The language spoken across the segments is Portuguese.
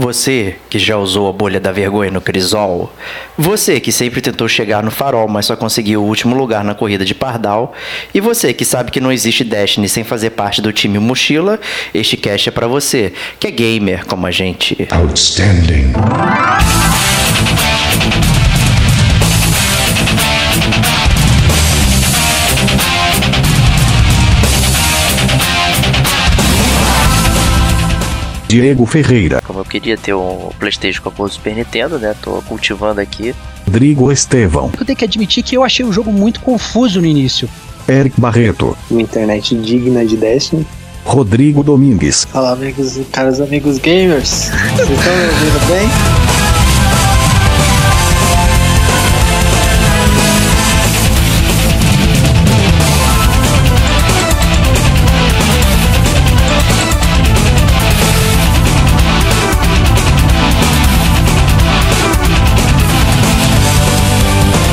Você que já usou a bolha da vergonha no Crisol, você que sempre tentou chegar no farol, mas só conseguiu o último lugar na corrida de Pardal, e você que sabe que não existe Destiny sem fazer parte do time Mochila, este cast é para você, que é gamer como a gente. Outstanding. Diego Ferreira, Como eu queria ter um PlayStation com a cor do Super Nintendo, né? Tô cultivando aqui. Rodrigo Estevão, Eu tenho que admitir que eu achei o jogo muito confuso no início. Eric Barreto, uma internet digna de Destiny. Rodrigo Domingues, Fala amigos e caros amigos gamers, vocês estão me ouvindo bem?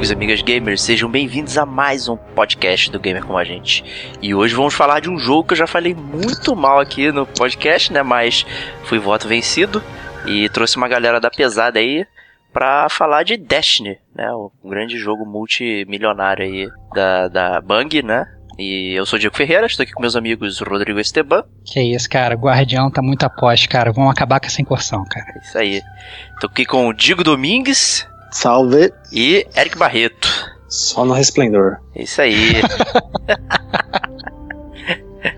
Amigos e amigas gamers, sejam bem-vindos a mais um podcast do Gamer Como a Gente. E hoje vamos falar de um jogo que eu já falei muito mal aqui no podcast, né? Mas fui voto vencido e trouxe uma galera da pesada aí pra falar de Destiny, né? O grande jogo multimilionário aí da, da Bang, né? E eu sou o Diego Ferreira, estou aqui com meus amigos Rodrigo Esteban. Que isso, cara. O Guardião tá muito aposte, cara. Vamos acabar com essa incursão, cara. É isso aí. Tô aqui com o Digo Domingues Salve! e Eric Barreto. Só no resplendor. É isso aí.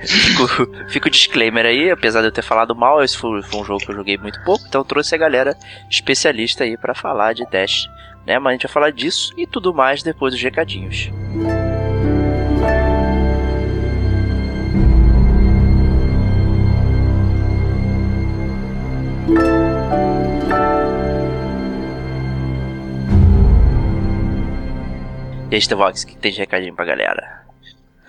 fica, fica o disclaimer aí, apesar de eu ter falado mal, esse foi, foi um jogo que eu joguei muito pouco, então eu trouxe a galera especialista aí pra falar de Dash, né? Mas a gente vai falar disso e tudo mais depois dos recadinhos. E aí, Stevox, o que tem de recadinho pra galera?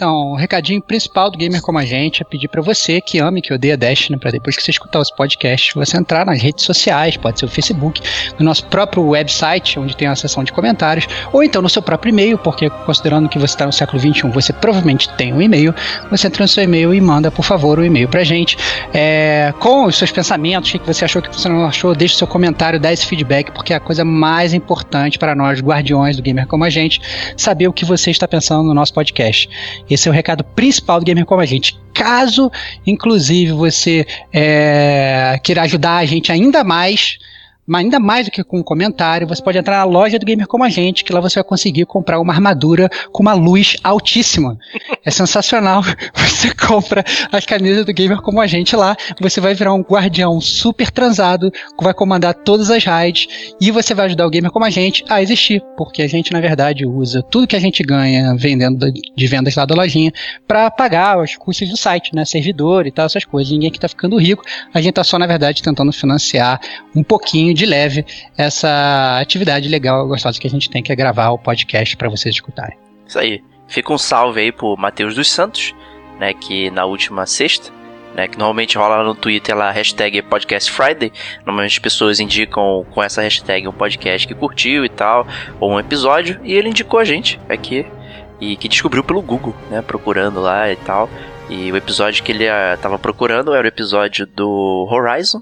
Então, o recadinho principal do Gamer Como a Gente é pedir pra você que ame, que odeia Destiny, pra depois que você escutar os podcasts, você entrar nas redes sociais, pode ser o Facebook, no nosso próprio website, onde tem a seção de comentários, ou então no seu próprio e-mail, porque considerando que você está no século XXI, você provavelmente tem um e-mail, você entra no seu e-mail e manda, por favor, o e-mail pra gente, é, com os seus pensamentos, o que você achou, o que você não achou, deixe seu comentário, dá esse feedback, porque é a coisa mais importante para nós, guardiões do Gamer Como a Gente, saber o que você está pensando no nosso podcast. Esse é o recado principal do Gamer Como a Gente. Caso, inclusive, você é, queira ajudar a gente ainda mais, mas ainda mais do que com um comentário, você pode entrar na loja do Gamer Como a Gente, que lá você vai conseguir comprar uma armadura com uma luz altíssima. É sensacional. Você compra as camisas do Gamer Como a Gente lá, você vai virar um guardião super transado, que vai comandar todas as raids, e você vai ajudar o Gamer Como a Gente a existir, porque a gente, na verdade, usa tudo que a gente ganha vendendo de vendas lá da lojinha para pagar os custos do site, né? Servidor e tal, essas coisas. Ninguém aqui tá ficando rico, a gente tá só, na verdade, tentando financiar um pouquinho de leve essa atividade legal gostosa que a gente tem, que é gravar o podcast para vocês escutarem. Isso aí. Fica um salve aí pro Matheus dos Santos, né? Que na última sexta, né? Que normalmente rola no Twitter lá hashtag Podcast Friday. Normalmente as pessoas indicam com essa hashtag um podcast que curtiu e tal, ou um episódio, e ele indicou a gente aqui. E que descobriu pelo Google, né? Procurando lá e tal. E o episódio que ele ah, tava procurando era o episódio do Horizon,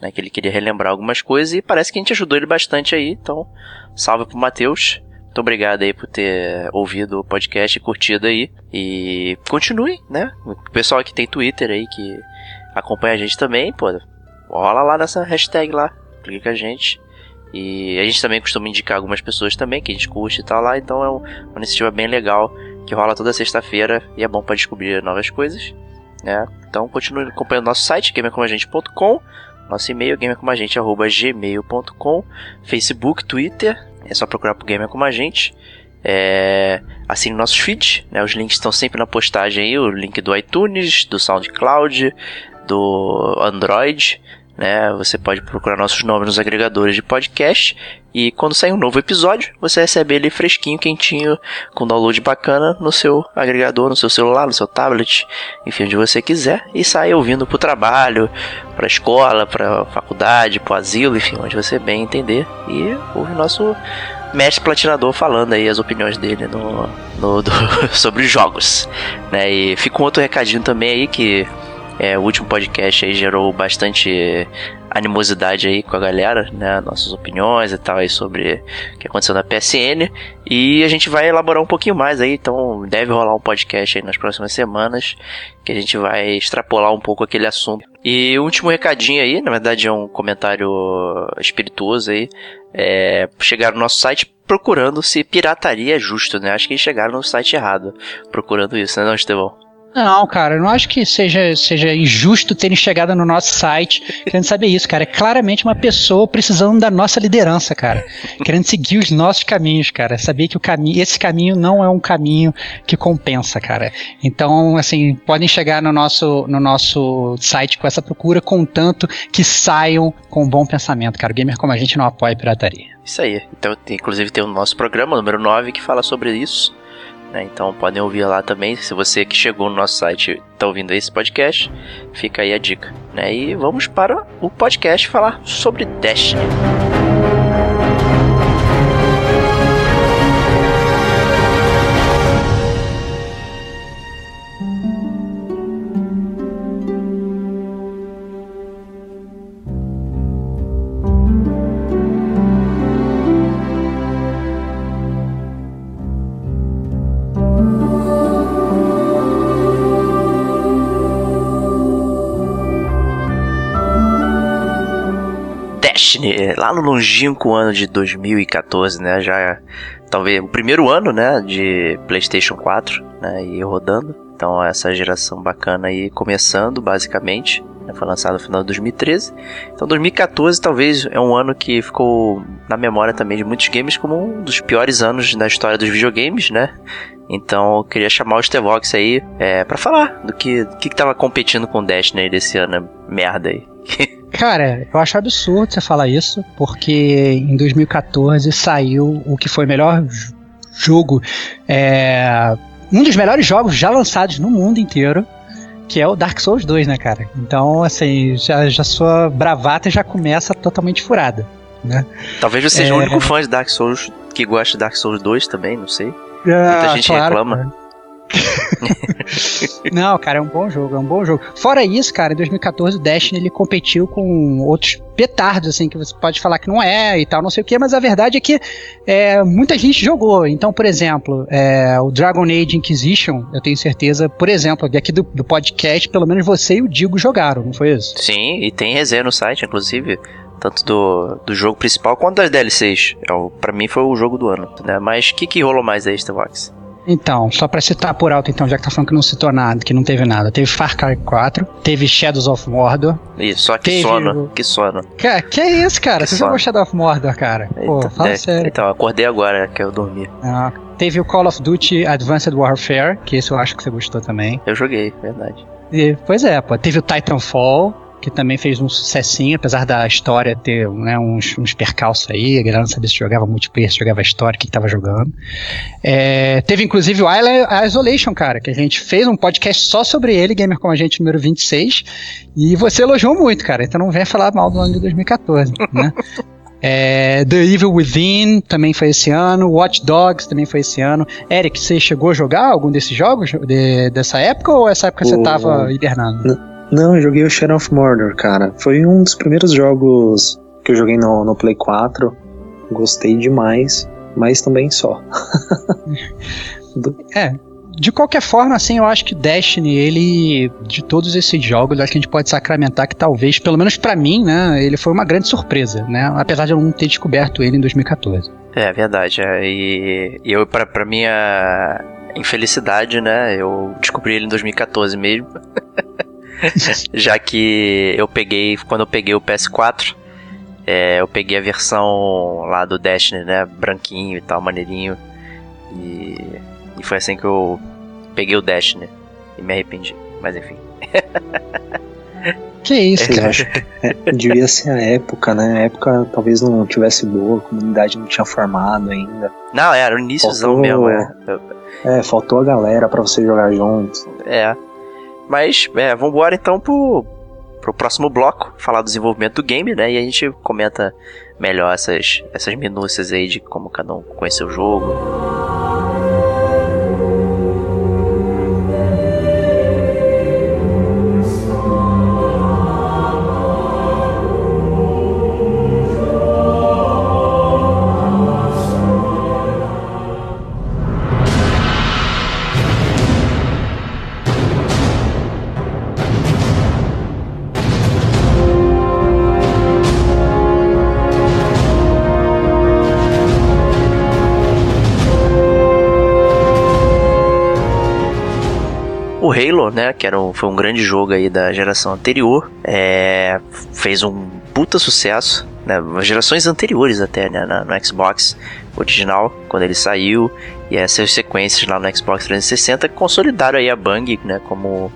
né? Que ele queria relembrar algumas coisas e parece que a gente ajudou ele bastante aí. Então, salve pro Matheus. Muito obrigado aí por ter ouvido o podcast e curtido aí. E continue, né? O pessoal que tem Twitter aí que acompanha a gente também, pô, rola lá nessa hashtag lá, clica com a gente. E a gente também costuma indicar algumas pessoas também que a gente curte e tal lá, então é um- uma iniciativa bem legal que rola toda sexta-feira e é bom pra descobrir novas coisas. né? Então continue acompanhando nosso site, gamercomagente.com, nosso e-mail, gamercomagente.gmail.com, Facebook, Twitter, é só procurar por Gamer Como a Gente. É, assine nossos feeds, né? Os links estão sempre na postagem aí, o link do iTunes, do SoundCloud, do Android, né? Você pode procurar nossos nomes nos agregadores de podcast e quando sair um novo episódio, você recebe ele fresquinho, quentinho, com download bacana no seu agregador, no seu celular, no seu tablet, enfim, onde você quiser e sai ouvindo pro trabalho, pra escola, pra faculdade, pro asilo, enfim, onde você bem entender e ouve o nosso mestre platinador falando aí as opiniões dele no, no do, sobre jogos, né? E fica um outro recadinho também aí que é, o último podcast aí gerou bastante animosidade aí com a galera, né? Nossas opiniões e tal aí sobre o que aconteceu na PSN. E a gente vai elaborar um pouquinho mais aí, então deve rolar um podcast aí nas próximas semanas que a gente vai extrapolar um pouco aquele assunto. E o último recadinho aí, na verdade é um comentário espirituoso aí, é, chegaram no nosso site procurando se pirataria é justo, né? Acho que chegaram no site errado procurando isso, né, não, Estevão? Não, cara, eu não acho que seja, seja injusto terem chegado no nosso site querendo saber isso, cara. É claramente uma pessoa precisando da nossa liderança, cara. Querendo seguir os nossos caminhos, cara. Saber que o caminho, esse caminho não é um caminho que compensa, cara. Então, assim, podem chegar no nosso, no nosso site com essa procura, contanto que saiam com um bom pensamento, cara. O gamer como a gente não apoia a pirataria. Isso aí. Então, inclusive, tem o nosso programa, número 9, que fala sobre isso. Né? Então podem ouvir lá também. Se você que chegou no nosso site está ouvindo esse podcast, fica aí a dica. Né? E vamos para o podcast falar sobre Destiny. Lá no longínquo ano de 2014, né? Já talvez o primeiro ano, né, de PlayStation 4, né, e rodando. Então essa geração bacana aí começando, basicamente. Né, foi lançado no final de 2013. Então 2014 talvez é um ano que ficou na memória também de muitos games como um dos piores anos da história dos videogames, né? Então eu queria chamar o Stevox aí é, para falar do que, do que, que tava competindo com o Destiny desse ano merda aí. Cara, eu acho absurdo você falar isso, porque em 2014 saiu o que foi o melhor jogo, é, um dos melhores jogos já lançados no mundo inteiro, que é o Dark Souls 2, né, cara? Então, assim, já, já sua bravata já começa totalmente furada, né? Talvez você seja é... o único fã de Dark Souls que gosta de Dark Souls 2 também, não sei. Ah, Muita gente claro, reclama. Cara. Não, cara, é um bom jogo, é um bom jogo. Fora isso, cara, em 2014 o Destiny ele competiu com outros petardos, assim, que você pode falar que não é e tal, não sei o que, mas a verdade é que é, muita gente jogou. Então, por exemplo, é, o Dragon Age Inquisition, eu tenho certeza, por exemplo, aqui do, do podcast, pelo menos você e o Digo jogaram, não foi isso? Sim, e tem resenha no site, inclusive tanto do, do jogo principal quanto das DLCs. É, para mim foi o jogo do ano, né? Mas o que, que rolou mais aí, Stevox? Então, só pra citar por alto, então, já que tá falando que não citou nada, que não teve nada. Teve Far Cry 4, teve Shadows of Mordor. Isso, só que teve... sono, que sono. Que, que é isso, cara? Que Você jogou Shadow of Mordor, cara? Pô, Eita, fala é, sério. Então, acordei agora que eu dormi. Ah, teve o Call of Duty Advanced Warfare, que esse eu acho que você gostou também. Eu joguei, verdade. E, pois é, pô. Teve o Titanfall, que também fez um sucessinho, apesar da história ter né, uns, uns percalços aí, a galera não sabia se jogava multiplayer, se jogava história, o que, estava jogando. É, teve inclusive o Isolation, cara, que a gente fez um podcast só sobre ele, Gamer com a gente número 26, e você elogiou muito, cara, então não venha falar mal do ano de 2014, né? É, The Evil Within também foi esse ano. Watch Dogs também foi esse ano. Eric, você chegou a jogar algum desses jogos de, dessa época ou essa época o... você tava hibernando? Não, eu joguei o Shadow of Mordor, cara. Foi um dos primeiros jogos que eu joguei no, no Play 4. Gostei demais, mas também só. é, de qualquer forma, assim, eu acho que Destiny, ele, de todos esses jogos, acho que a gente pode sacramentar que talvez, pelo menos para mim, né, ele foi uma grande surpresa, né, apesar de eu não ter descoberto ele em 2014. É, verdade, é, e, e eu, pra, pra minha infelicidade, né, eu descobri ele em 2014 mesmo. Já que eu peguei, quando eu peguei o PS4, é, eu peguei a versão lá do Destiny, né? Branquinho e tal, maneirinho. E, e foi assim que eu peguei o Destiny e me arrependi. Mas enfim. Que isso, Eu cara. acho que é, devia ser a época, né? A época talvez não tivesse boa, a comunidade não tinha formado ainda. Não, era o iníciozão Faltou- mesmo, é. É, faltou a galera pra você jogar juntos. É. Mas, é, vambora então pro, pro próximo bloco, falar do desenvolvimento do game, né? E a gente comenta melhor essas, essas minúcias aí de como cada um conheceu o jogo. Que era um, foi um grande jogo aí da geração anterior, é, fez um puta sucesso, né, gerações anteriores até, né, no Xbox original, quando ele saiu, e essas sequências lá no Xbox 360 consolidaram aí a Bang, né, como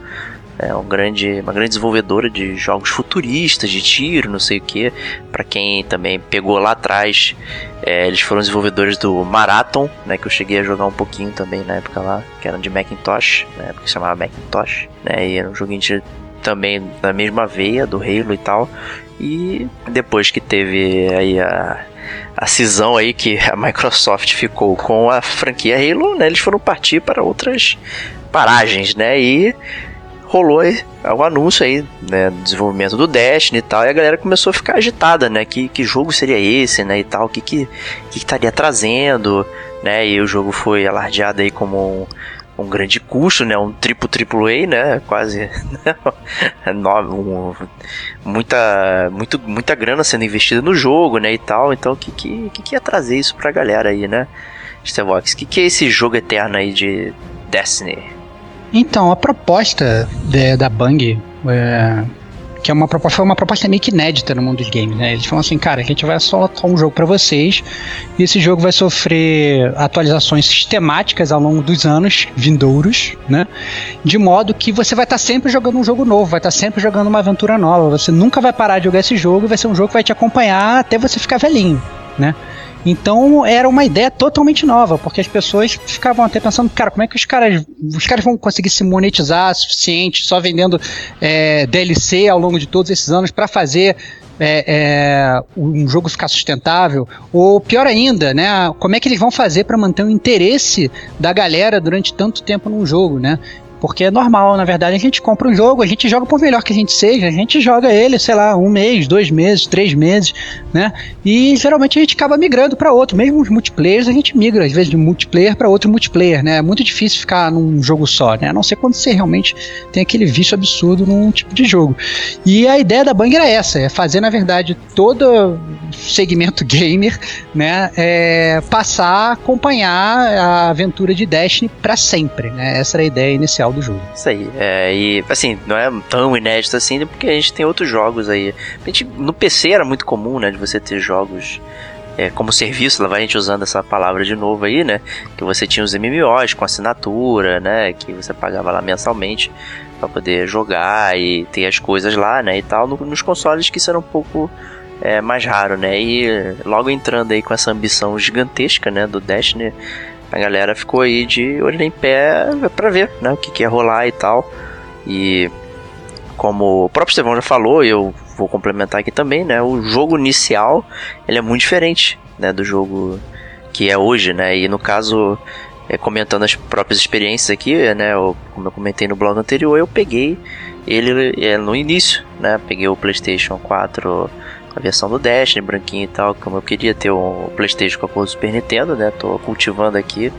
é, um grande, uma grande desenvolvedora de jogos futuristas, de tiro, não sei o que. Para quem também pegou lá atrás, é, eles foram desenvolvedores do Marathon, né, que eu cheguei a jogar um pouquinho também na época lá, que era de Macintosh, na época que chamava Macintosh, né, e era um joguinho de, também da mesma veia do Halo e tal. E depois que teve aí a, a cisão aí que a Microsoft ficou com a franquia Halo, né, eles foram partir para outras paragens, né, e rolou o anúncio aí, né, do desenvolvimento do Destiny e tal, e a galera começou a ficar agitada, né, que, que jogo seria esse, né, e tal, o que que, que estaria trazendo, né, e o jogo foi alardeado aí como um, um grande custo, né, um triplo triplo A, né, quase, né, um- muita, muito, muita grana sendo investida no jogo, né, e tal, então o que que, que que ia trazer isso pra galera aí, né, Stevox, o que que é esse jogo eterno aí de Destiny? Então, a proposta de- da Bang, é, que é uma proposta, foi uma proposta meio que inédita no mundo dos games, né? Eles falam assim, cara, a gente vai soltar um jogo pra vocês e esse jogo vai sofrer atualizações sistemáticas ao longo dos anos vindouros, né? De modo que você vai estar sempre jogando um jogo novo, vai estar sempre jogando uma aventura nova. Você nunca vai parar de jogar esse jogo vai ser um jogo que vai te acompanhar até você ficar velhinho, né? Então era uma ideia totalmente nova, porque as pessoas ficavam até pensando, cara, como é que os caras, os caras vão conseguir se monetizar suficiente só vendendo é, DLC ao longo de todos esses anos para fazer é, é, um jogo ficar sustentável? Ou pior ainda, né? Como é que eles vão fazer para manter o interesse da galera durante tanto tempo num jogo, né? Porque é normal, na verdade, a gente compra um jogo, a gente joga por melhor que a gente seja, a gente joga ele, sei lá, um mês, dois meses, três meses, né? E geralmente a gente acaba migrando para outro. Mesmo os multiplayers, a gente migra às vezes de multiplayer para outro multiplayer, né? É muito difícil ficar num jogo só, né? A não ser quando você realmente tem aquele vício absurdo num tipo de jogo. E a ideia da Bang era essa, é fazer, na verdade, todo segmento gamer, né, é, passar a acompanhar a aventura de Destiny para sempre, né? Essa era a ideia inicial do jogo. Isso aí. É, e assim, não é tão inédito assim, porque a gente tem outros jogos aí. A gente, no PC era muito comum, né, de você ter jogos é, como serviço, lá vai a gente usando essa palavra de novo aí, né? Que você tinha os MMOs com assinatura, né? Que você pagava lá mensalmente para poder jogar e ter as coisas lá, né? E tal, no- nos consoles que isso era um pouco é, mais raro, né? E logo entrando aí com essa ambição gigantesca, né? Do Destiny, a galera ficou aí de olho em pé pra ver, né? O que, que ia rolar e tal. E como o próprio Estevão já falou, eu vou complementar aqui também, né? O jogo inicial, ele é muito diferente, né? Do jogo que é hoje, né? E no caso, é, comentando as próprias experiências aqui, né? Eu, como eu comentei no blog anterior, eu peguei ele é, no início, né? Peguei o PlayStation 4, a versão do Destiny, branquinho e tal, como eu queria ter o PlayStation com a cor do Super Nintendo, né? Tô cultivando aqui.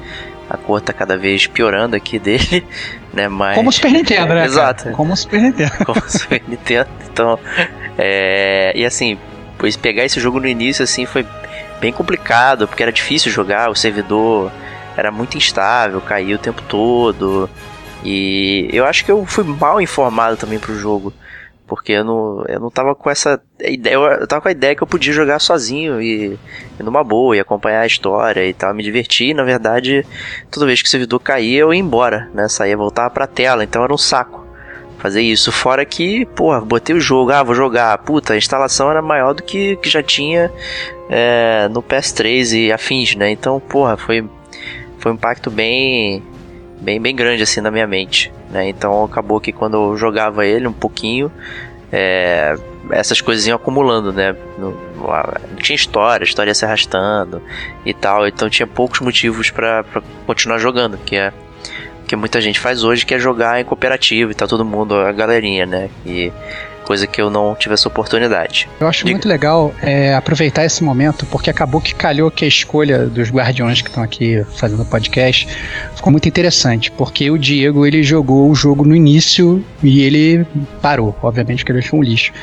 A cor tá cada vez piorando aqui dele, né? Mas Como o Super Nintendo, né? cara? Exato. Como o Super Nintendo. como Super Nintendo. Então, é, e assim, pois pegar esse jogo no início assim foi bem complicado, porque era difícil jogar, o servidor era muito instável, caía o tempo todo. E eu acho que eu fui mal informado também pro jogo. Porque eu não, eu não tava com essa ideia. Eu tava com a ideia que eu podia jogar sozinho e, e numa boa, e acompanhar a história e tal, me divertir. E, na verdade, toda vez que o servidor caía, eu ia embora, né? Saía, voltava pra tela, então era um saco fazer isso. Fora que, pô, botei o jogo, ah, vou jogar. Puta, a instalação era maior do que, que já tinha é, no PS3 e afins, né? Então, porra, foi, foi um impacto bem, bem, bem grande assim na minha mente. Né? Então acabou que quando eu jogava ele um pouquinho, é, essas coisas iam acumulando, né? Não, não, tinha história, a história ia se arrastando e tal, então tinha poucos motivos para continuar jogando, que é que muita gente faz hoje, que é jogar em cooperativo e tá todo mundo, a galerinha, né? E coisa que eu não tive essa oportunidade. Eu acho Diga. muito legal é, aproveitar esse momento, porque acabou que calhou que a escolha dos guardiões que estão aqui fazendo o podcast ficou muito interessante, porque o Diego ele jogou o jogo no início e ele parou, obviamente porque ele achou um lixo.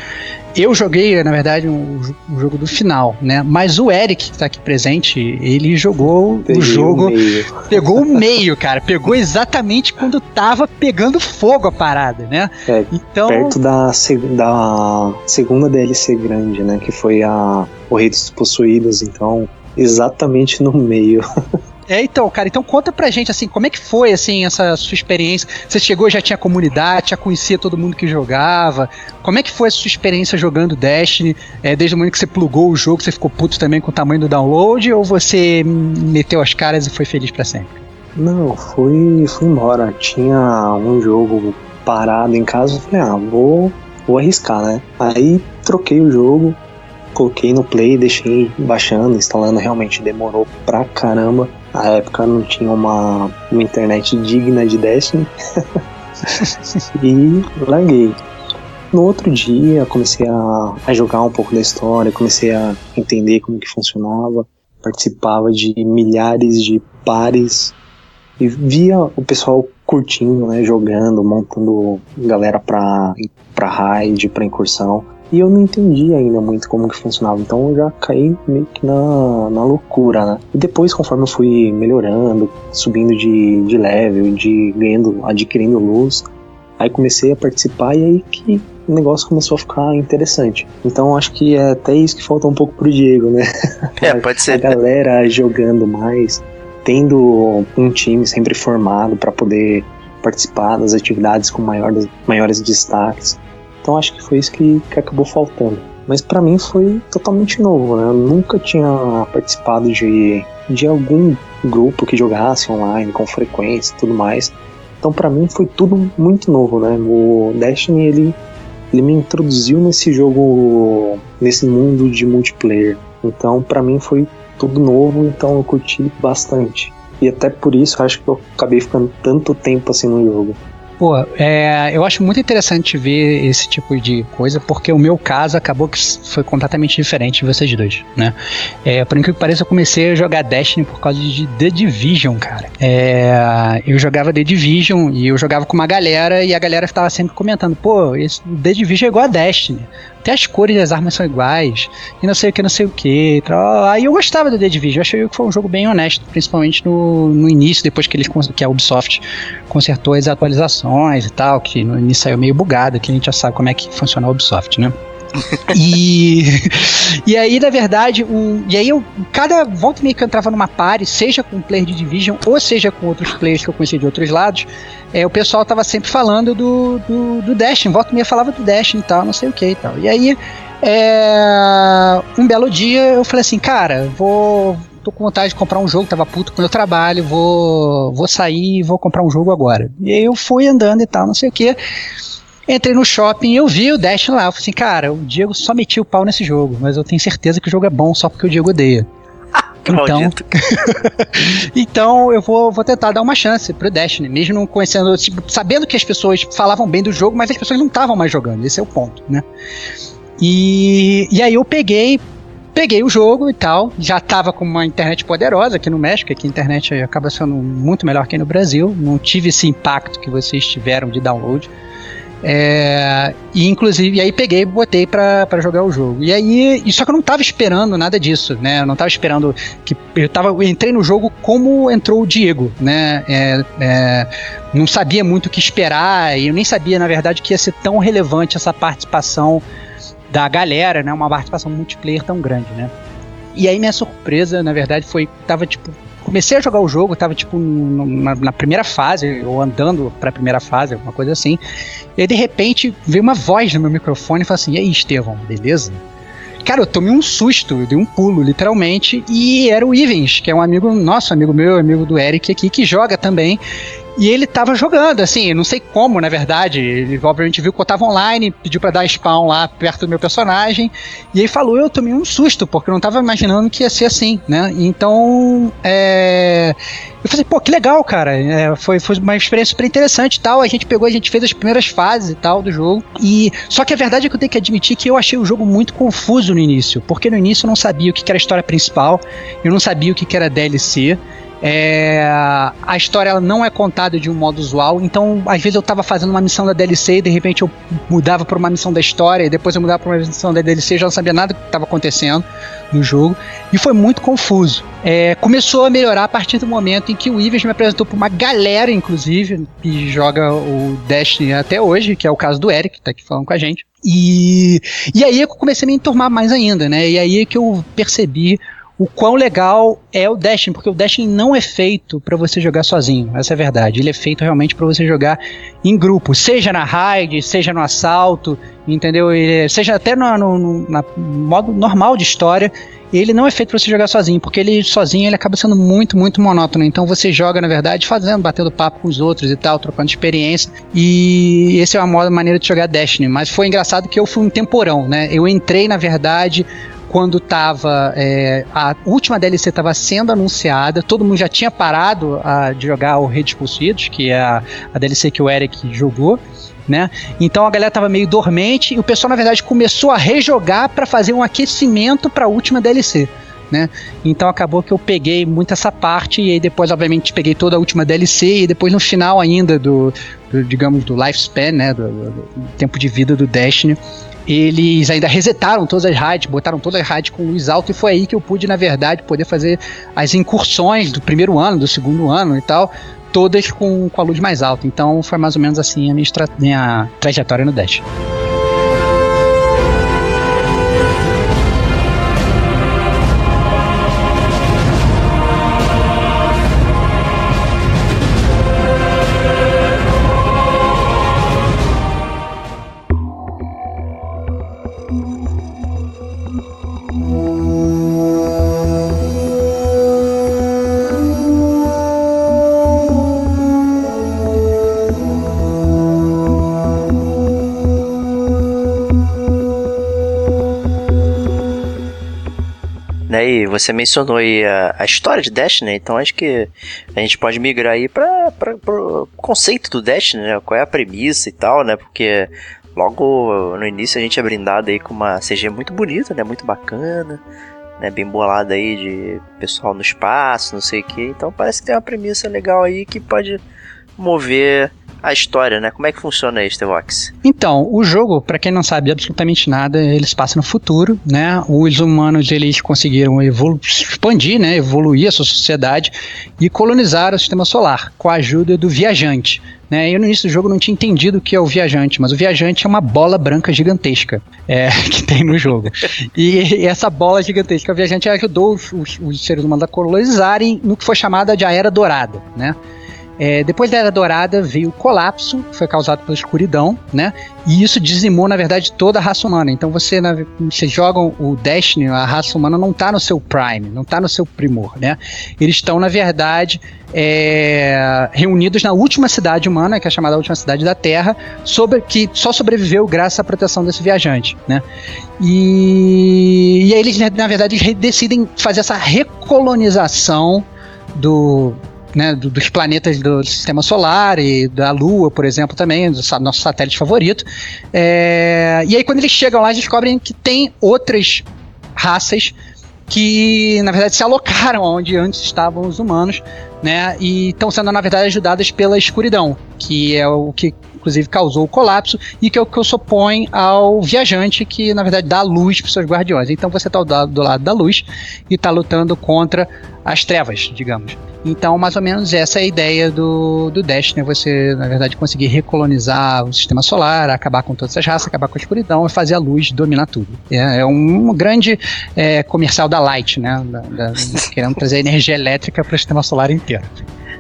Eu joguei, na verdade, um, um, jogo do final, né? Mas o Eric, que tá aqui presente, ele jogou Peguei o jogo. O pegou o meio, cara. Pegou exatamente quando tava pegando fogo a parada, né? É, então... perto da, da segunda DLC grande, né? Que foi a O Rei dos Possuídos, então exatamente no meio. É, então, cara, então conta pra gente, assim, como é que foi, assim, essa sua experiência? Você chegou já tinha comunidade, já conhecia todo mundo que jogava? Como é que foi a sua experiência jogando Destiny? É, desde o momento que você plugou o jogo, você ficou puto também com o tamanho do download? Ou você meteu as caras e foi feliz para sempre? Não, fui, fui embora. Tinha um jogo parado em casa, falei, ah, vou, vou arriscar, né? Aí troquei o jogo, coloquei no play, deixei baixando, instalando, realmente demorou pra caramba. Na época não tinha uma, uma internet digna de Destiny. e larguei. No outro dia comecei a, a jogar um pouco da história, comecei a entender como que funcionava, participava de milhares de pares e via o pessoal curtindo, né, jogando, montando galera pra, pra raid, pra incursão. E eu não entendi ainda muito como que funcionava, então eu já caí meio que na, na loucura, né? E depois, conforme eu fui melhorando, subindo de, de level, de ganhando, adquirindo luz, aí comecei a participar e aí que o negócio começou a ficar interessante. Então acho que é até isso que falta um pouco pro Diego, né? É, pode ser. A galera jogando mais, tendo um time sempre formado para poder participar das atividades com maiores, maiores destaques. Então acho que foi isso que, que acabou faltando. Mas para mim foi totalmente novo, né? Eu nunca tinha participado de, de algum grupo que jogasse online com frequência e tudo mais. Então para mim foi tudo muito novo, né? O Destiny ele, ele me introduziu nesse jogo, nesse mundo de multiplayer. Então para mim foi tudo novo, então eu curti bastante. E até por isso acho que eu acabei ficando tanto tempo assim no jogo. Pô, é, eu acho muito interessante ver esse tipo de coisa, porque o meu caso acabou que foi completamente diferente de vocês dois, né? É, por incrível que pareça, eu comecei a jogar Destiny por causa de The Division, cara. É, eu jogava The Division e eu jogava com uma galera e a galera estava sempre comentando, pô, esse The Division é igual a Destiny até as cores das armas são iguais, e não sei o que, não sei o que. Aí eu gostava do The Division, achei que foi um jogo bem honesto, principalmente no, no início, depois que, eles, que a Ubisoft consertou as atualizações e tal, que no início saiu meio bugado, que a gente já sabe como é que funciona a Ubisoft, né? E, e aí, na verdade, um, e aí eu, cada volta e meia que eu entrava numa party, seja com player de Division ou seja com outros players que eu conhecia de outros lados, é, o pessoal tava sempre falando do, do, do Destiny, volta e meia falava do Destiny e tal, não sei o que e tal. E aí, é, um belo dia eu falei assim, cara, vou tô com vontade de comprar um jogo, tava puto com o meu trabalho, vou, vou sair e vou comprar um jogo agora. E aí eu fui andando e tal, não sei o que. Entrei no shopping e eu vi o Dash lá. Eu falei assim, cara, o Diego só metia o pau nesse jogo, mas eu tenho certeza que o jogo é bom só porque o Diego odeia. então, então eu vou, vou tentar dar uma chance pro Destiny, mesmo não conhecendo, tipo, sabendo que as pessoas falavam bem do jogo, mas as pessoas não estavam mais jogando. Esse é o ponto, né? E, e aí eu peguei, peguei o jogo e tal, já tava com uma internet poderosa aqui no México, aqui a internet acaba sendo muito melhor que no Brasil, não tive esse impacto que vocês tiveram de download. É, e inclusive, e aí peguei e botei pra, jogar o jogo. E aí, só que eu não tava esperando nada disso, né? Eu não tava esperando que. Eu, tava, eu entrei no jogo como entrou o Diego, né? É, é, não sabia muito o que esperar, e eu nem sabia, na verdade, que ia ser tão relevante essa participação da galera, né? Uma participação multiplayer tão grande, né? E aí minha surpresa, na verdade, foi. Tava tipo comecei a jogar o jogo, tava tipo na, na primeira fase, ou andando pra primeira fase, alguma coisa assim. E aí de repente veio uma voz no meu microfone e falou assim: E aí, Estevão, beleza? Cara, eu tomei um susto, eu dei um pulo, literalmente, e era o Ivens, que é um amigo nosso, amigo meu, amigo do Eric aqui, que joga também. E ele tava jogando, assim, não sei como, na verdade. Ele obviamente viu que eu tava online, pediu para dar spawn lá perto do meu personagem. E aí falou, eu tomei um susto, porque eu não tava imaginando que ia ser assim, né? Então, é... Eu falei, pô, que legal, cara. É, foi, foi uma experiência super interessante e tal. A gente pegou, a gente fez as primeiras fases e tal do jogo. E só que a verdade é que eu tenho que admitir que eu achei o jogo muito confuso no início, porque no início eu não sabia o que era a história principal, eu não sabia o que era DLC. É, a história ela não é contada de um modo usual, então às vezes eu tava fazendo uma missão da DLC e de repente eu mudava para uma missão da história e depois eu mudava para uma missão da DLC e já não sabia nada do que estava acontecendo no jogo e foi muito confuso. É, começou a melhorar a partir do momento em que o Ives me apresentou para uma galera, inclusive, que joga o Destiny até hoje, que é o caso do Eric, que tá aqui falando com a gente. E, e aí eu comecei a me enturmar mais ainda, né? E aí é que eu percebi o quão legal é o Destiny, porque o Destiny não é feito para você jogar sozinho, essa é a verdade. Ele é feito realmente para você jogar em grupo, seja na raid, seja no assalto, entendeu? Ele, seja até no, no, no modo normal de história. Ele não é feito para você jogar sozinho, porque ele sozinho ele acaba sendo muito, muito monótono. Então você joga, na verdade, fazendo, batendo papo com os outros e tal, trocando experiência. E esse é uma maneira de jogar Destiny. Mas foi engraçado que eu fui um temporão, né? Eu entrei, na verdade, quando tava é, a última DLC estava sendo anunciada, todo mundo já tinha parado a, de jogar o Redes Possuídos, que é a, a DLC que o Eric jogou. Né? Então a galera tava meio dormente e o pessoal na verdade começou a rejogar para fazer um aquecimento para a última DLC. Né? Então acabou que eu peguei muito essa parte e aí depois obviamente peguei toda a última DLC e depois no final ainda do, do digamos do lifespan, né, do, do, do tempo de vida do Destiny, eles ainda resetaram todas as rádios, botaram todas as rádios com luz alta, e foi aí que eu pude, na verdade, poder fazer as incursões do primeiro ano, do segundo ano e tal, todas com, com a luz mais alta. Então foi mais ou menos assim a minha, minha trajetória no Dash. Você mencionou aí a, a, história de Destiny, então acho que a gente pode migrar aí para o conceito do Destiny, né? Qual é a premissa e tal, né? Porque logo no início a gente é brindado aí com uma CG muito bonita, né? Muito bacana, né? Bem bolada aí de pessoal no espaço, não sei o que. Então parece que tem uma premissa legal aí que pode mover a história, né? Como é que funciona isso, Vox? Então, o jogo, para quem não sabe absolutamente nada, eles passam no futuro, né? Os humanos eles conseguiram expandir, né? Evoluir a sua sociedade e colonizar o sistema solar com a ajuda do viajante. Né, eu no início do jogo não tinha entendido o que é o viajante, mas o viajante é uma bola branca gigantesca é, que tem no jogo. e, essa bola gigantesca, o viajante ajudou os, os, os seres humanos a colonizarem no que foi chamada de a Era Dourada, né? É, depois da Era Dourada veio o colapso, que foi causado pela escuridão, né? E isso dizimou, na verdade, toda a raça humana. Então você, na, você joga o Destiny, a raça humana não está no seu prime, não está no seu primor, né? Eles estão, na verdade, é, reunidos na última cidade humana, que é chamada a última cidade da Terra, sobre, que só sobreviveu graças à proteção desse viajante, né? E, e aí eles, na verdade, decidem fazer essa recolonização do, né, dos planetas do sistema solar e da Lua, por exemplo, também, do nosso satélite favorito. É, e aí, quando eles chegam lá, eles descobrem que tem outras raças que, na verdade, se alocaram onde antes estavam os humanos, né? E estão sendo, na verdade, ajudadas pela escuridão, que é o que inclusive causou o colapso, e que é o que se opõe ao viajante que, na verdade, dá luz para seus guardiões. Então você está do lado da luz e está lutando contra as trevas, digamos. Então, mais ou menos essa é a ideia do, do Destiny, você, na verdade, conseguir recolonizar o sistema solar, acabar com todas as raças, acabar com a escuridão e fazer a luz dominar tudo. É, é um, grande é, comercial da Light, né? Da, da, querendo trazer energia elétrica para o sistema solar inteiro.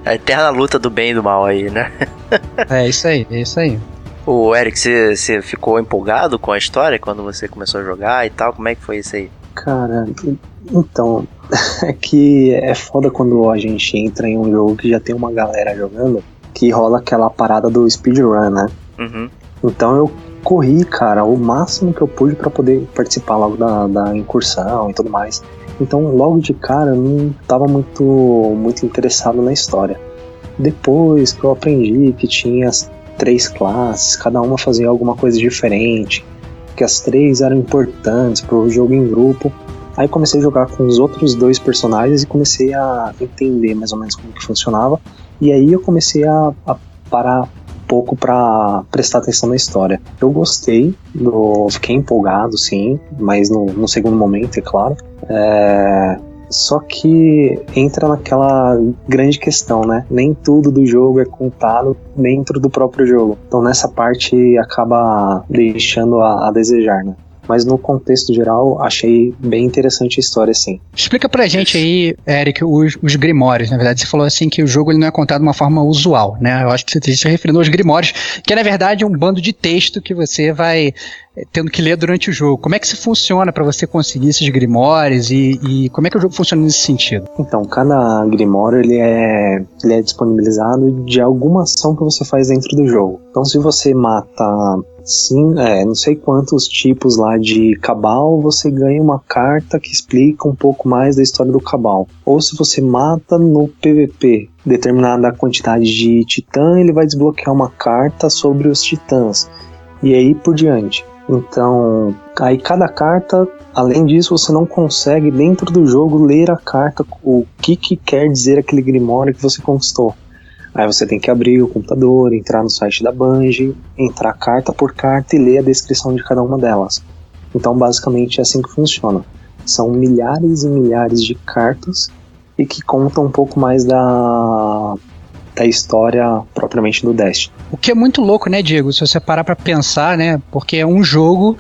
A eterna luta do bem e do mal aí, né? é isso aí, é isso aí. O Eric, você, você ficou empolgado com a história quando você começou a jogar e tal? Como é que foi isso aí? Cara, então, é que é foda quando a gente entra em um jogo que já tem uma galera jogando, que rola aquela parada do speedrun, né? Uhum. Então eu corri, cara, o máximo que eu pude para poder participar logo da, da incursão e tudo mais. Então, logo de cara, eu não estava muito, muito interessado na história. Depois que eu aprendi que tinha as três classes, cada uma fazia alguma coisa diferente, que as três eram importantes para o jogo em grupo, Aí comecei a jogar com os outros dois personagens e comecei a entender mais ou menos como que funcionava. E aí eu comecei a, a parar pouco para prestar atenção na história. Eu gostei, do, fiquei empolgado, sim, mas no, no segundo momento, é claro. É, só que entra naquela grande questão, né? Nem tudo do jogo é contado dentro do próprio jogo. Então nessa parte acaba deixando a, a desejar, né? Mas no contexto geral achei bem interessante a história, sim. Explica pra gente aí, Eric, os, os grimórios, na verdade. Você falou assim que o jogo ele não é contado de uma forma usual, né? Eu acho que você se referindo aos grimórios, que é na verdade um bando de texto que você vai eh, tendo que ler durante o jogo. Como é que isso funciona para você conseguir esses grimórios e, e, como é que o jogo funciona nesse sentido? Então, cada grimório ele é, ele é disponibilizado de alguma ação que você faz dentro do jogo. Então, se você mata sim, é, não sei quantos tipos lá de cabal, você ganha uma carta que explica um pouco mais da história do cabal. Ou se você mata no PVP determinada quantidade de titã, ele vai desbloquear uma carta sobre os titãs. E aí por diante. Então, aí cada carta, além disso, você não consegue dentro do jogo ler a carta, o que, que quer dizer aquele grimório que você conquistou. Aí você tem que abrir o computador, entrar no site da Bungie, entrar carta por carta e ler a descrição de cada uma delas. Então, basicamente, é assim que funciona. São milhares e milhares de cartas e que contam um pouco mais da, da história propriamente do Destiny. O que é muito louco, né, Diego? Se você parar pra pensar, né? Porque é um jogo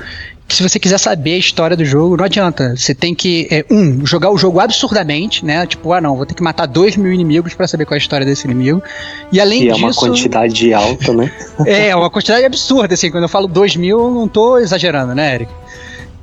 se você quiser saber a história do jogo, não adianta. Você tem que, é, um, jogar o jogo absurdamente, né? Tipo, ah não, vou ter que matar dois mil inimigos para saber qual é a história desse inimigo. E além e disso... é uma quantidade alta, né? é, uma quantidade absurda, assim. Quando eu falo dois mil, eu não tô exagerando, né, Eric?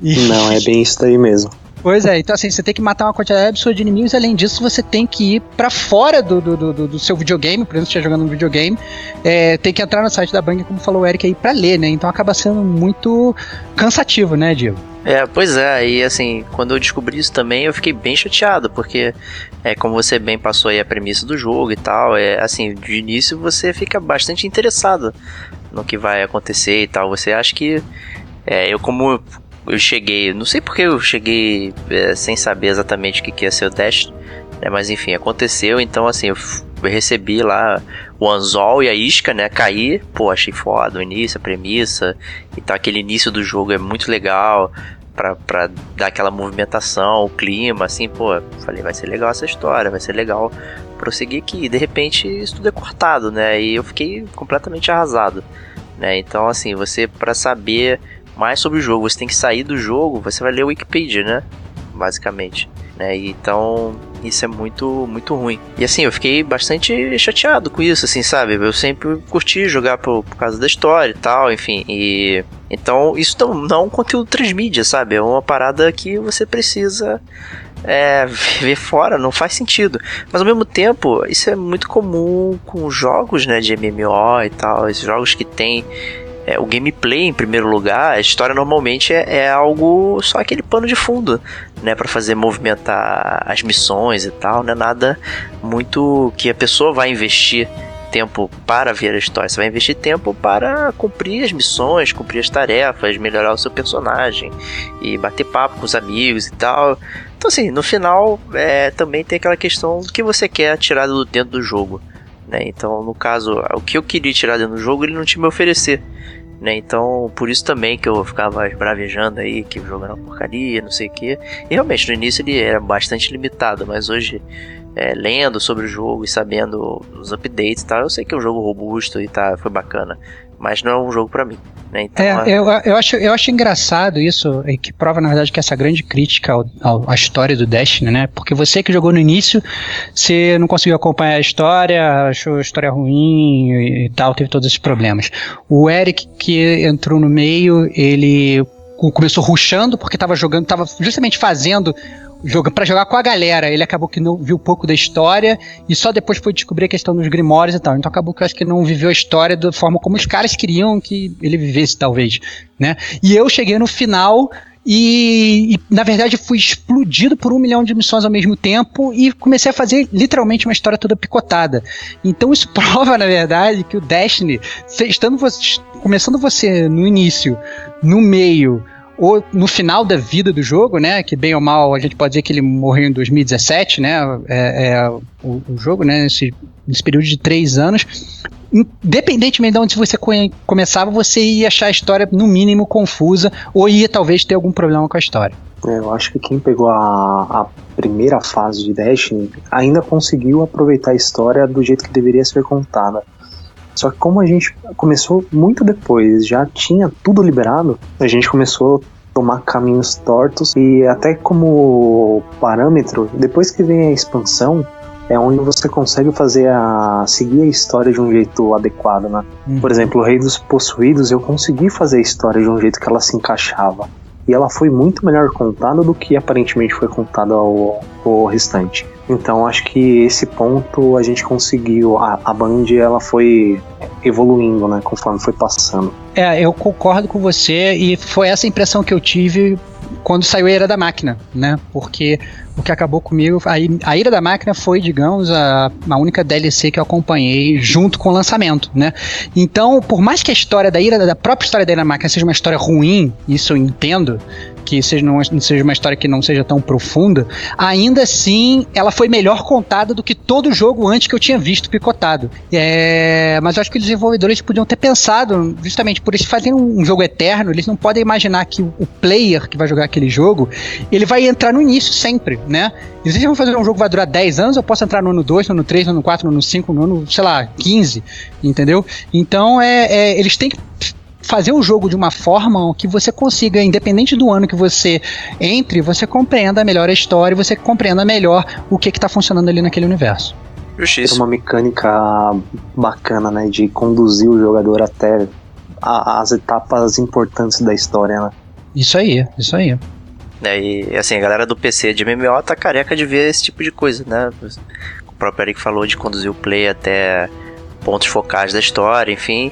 E... Não, é bem isso aí mesmo. Pois é, então assim, você tem que matar uma quantidade absurda de inimigos, além disso, você tem que ir para fora do, do, do, do, seu videogame, por exemplo, se estiver jogando um videogame, é, tem que entrar no site da Bang, como falou o Eric aí, pra ler, né? Então acaba sendo muito cansativo, né, Diego? É, pois é, e assim, quando eu descobri isso também, eu fiquei bem chateado, porque é como você bem passou aí a premissa do jogo e tal, é assim, de início você fica bastante interessado no que vai acontecer e tal. Você acha que é, eu como eu cheguei, não sei porque eu cheguei é, sem saber exatamente o que, que ia ser o Dash, né, mas enfim, aconteceu, então assim, eu, eu recebi lá o anzol e a isca, né, cair, pô, achei foda o início, a premissa, então aquele início do jogo é muito legal, pra, pra dar aquela movimentação, o clima, assim, pô, falei, vai ser legal essa história, vai ser legal prosseguir aqui, e de repente isso tudo é cortado, né, e eu fiquei completamente arrasado, né, então assim, você para saber mais sobre o jogo. Você tem que sair do jogo, você vai ler o Wikipedia, né? Basicamente. Né? Então, isso é muito, muito ruim. E assim, eu fiquei bastante chateado com isso, assim, sabe? Eu sempre curti jogar por, por causa da história e tal, enfim. E. Então, isso não, não é um conteúdo transmídia, sabe? É uma parada que você precisa é, ver fora, não faz sentido. Mas ao mesmo tempo, isso é muito comum com jogos né, de MMO e tal, esses jogos que tem é, o gameplay em primeiro lugar, a história normalmente é, é algo só aquele pano de fundo, né, para fazer movimentar as missões e tal, não é nada muito que a pessoa vai investir tempo para ver a história, você vai investir tempo para cumprir as missões, cumprir as tarefas, melhorar o seu personagem e bater papo com os amigos e tal. Então assim, no final é, também tem aquela questão do que você quer tirar do dentro do jogo Né? Então, no caso, o que eu queria tirar dentro do jogo, ele não tinha me oferecer. Né? Então, por isso também que eu ficava bravejando aí, que o jogo era uma porcaria, não sei o que. E realmente, no início ele era bastante limitado, mas hoje, é, lendo sobre o jogo e sabendo os updates e tal, eu sei que é um jogo robusto e tá, foi bacana. Mas não é um jogo para mim. Né? Então, é, eu, eu, acho, eu acho engraçado isso, e que prova, na verdade, que essa grande crítica ao, ao, à história do Destiny, né? Porque você que jogou no início, você não conseguiu acompanhar a história, achou a história ruim e, e tal, teve todos esses problemas. O Eric, que entrou no meio, ele começou ruxando porque estava jogando, estava justamente fazendo jogo para jogar com a galera. Ele acabou que não viu pouco da história e só depois foi descobrir a questão dos grimórios e tal. Então acabou que eu acho que não viveu a história da forma como os caras queriam que ele vivesse, talvez, né? E eu cheguei no final e, e, na verdade fui explodido por um milhão de missões ao mesmo tempo e comecei a fazer literalmente uma história toda picotada. Então isso prova, na verdade, que o Destiny, estando você, começando você no início, no meio, ou no final da vida do jogo, né? Que bem ou mal a gente pode dizer que ele morreu em 2017, né? É, é o, o, jogo, né? Nesse, nesse período de três anos. Independentemente de onde você começava, você ia achar a história no mínimo confusa ou ia talvez ter algum problema com a história. É, eu acho que quem pegou a, a primeira fase de Destiny ainda conseguiu aproveitar a história do jeito que deveria ser contada. Só que como a gente começou muito depois, já tinha tudo liberado, a gente começou a tomar caminhos tortos e até como parâmetro, depois que vem a expansão, é onde você consegue fazer a seguir a história de um jeito adequado, né? Uhum. Por exemplo, o Rei dos Possuídos, eu consegui fazer a história de um jeito que ela se encaixava e ela foi muito melhor contada do que aparentemente foi contada ao restante. Então acho que esse ponto a gente conseguiu, a, a Band ela foi evoluindo, né, conforme foi passando. É, eu concordo com você e foi essa impressão que eu tive quando saiu a Era da Máquina, né? Porque o que acabou comigo, a, a Ira da Máquina foi, digamos, a, a única DLC que eu acompanhei junto com o lançamento, né? Então, por mais que a história da Ira, da própria história da Ira da Máquina seja uma história ruim, isso eu entendo, que seja, não seja uma história que não seja tão profunda, ainda assim ela foi melhor contada do que todo jogo antes que eu tinha visto picotado. É, mas eu acho que os desenvolvedores podiam ter pensado, justamente por eles fazerem um jogo eterno, eles não podem imaginar que o, o player que vai jogar aquele jogo, ele vai entrar no início sempre, né? E se vão fazer um jogo que vai durar 10 anos, eu posso entrar no ano 2, no ano 3, no ano 4, no ano 5, no ano, sei lá, 15, entendeu? Então é, é eles têm que fazer o jogo de uma forma que você consiga, independente do ano que você entre, você compreenda melhor a história e você compreenda melhor o que está funcionando ali naquele universo. Justiça. É uma mecânica bacana, né, de conduzir o jogador até a, as etapas importantes da história, né? Isso aí, isso aí. É, e assim, a galera do PC de MMO tá careca de ver esse tipo de coisa, né? O próprio Eric falou de conduzir o play até pontos focais da história, enfim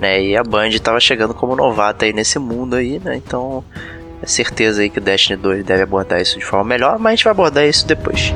né? E a Band estava chegando como novata aí nesse mundo aí, né? Então, é certeza aí que o Destiny 2 deve abordar isso de forma melhor, mas a gente vai abordar isso depois.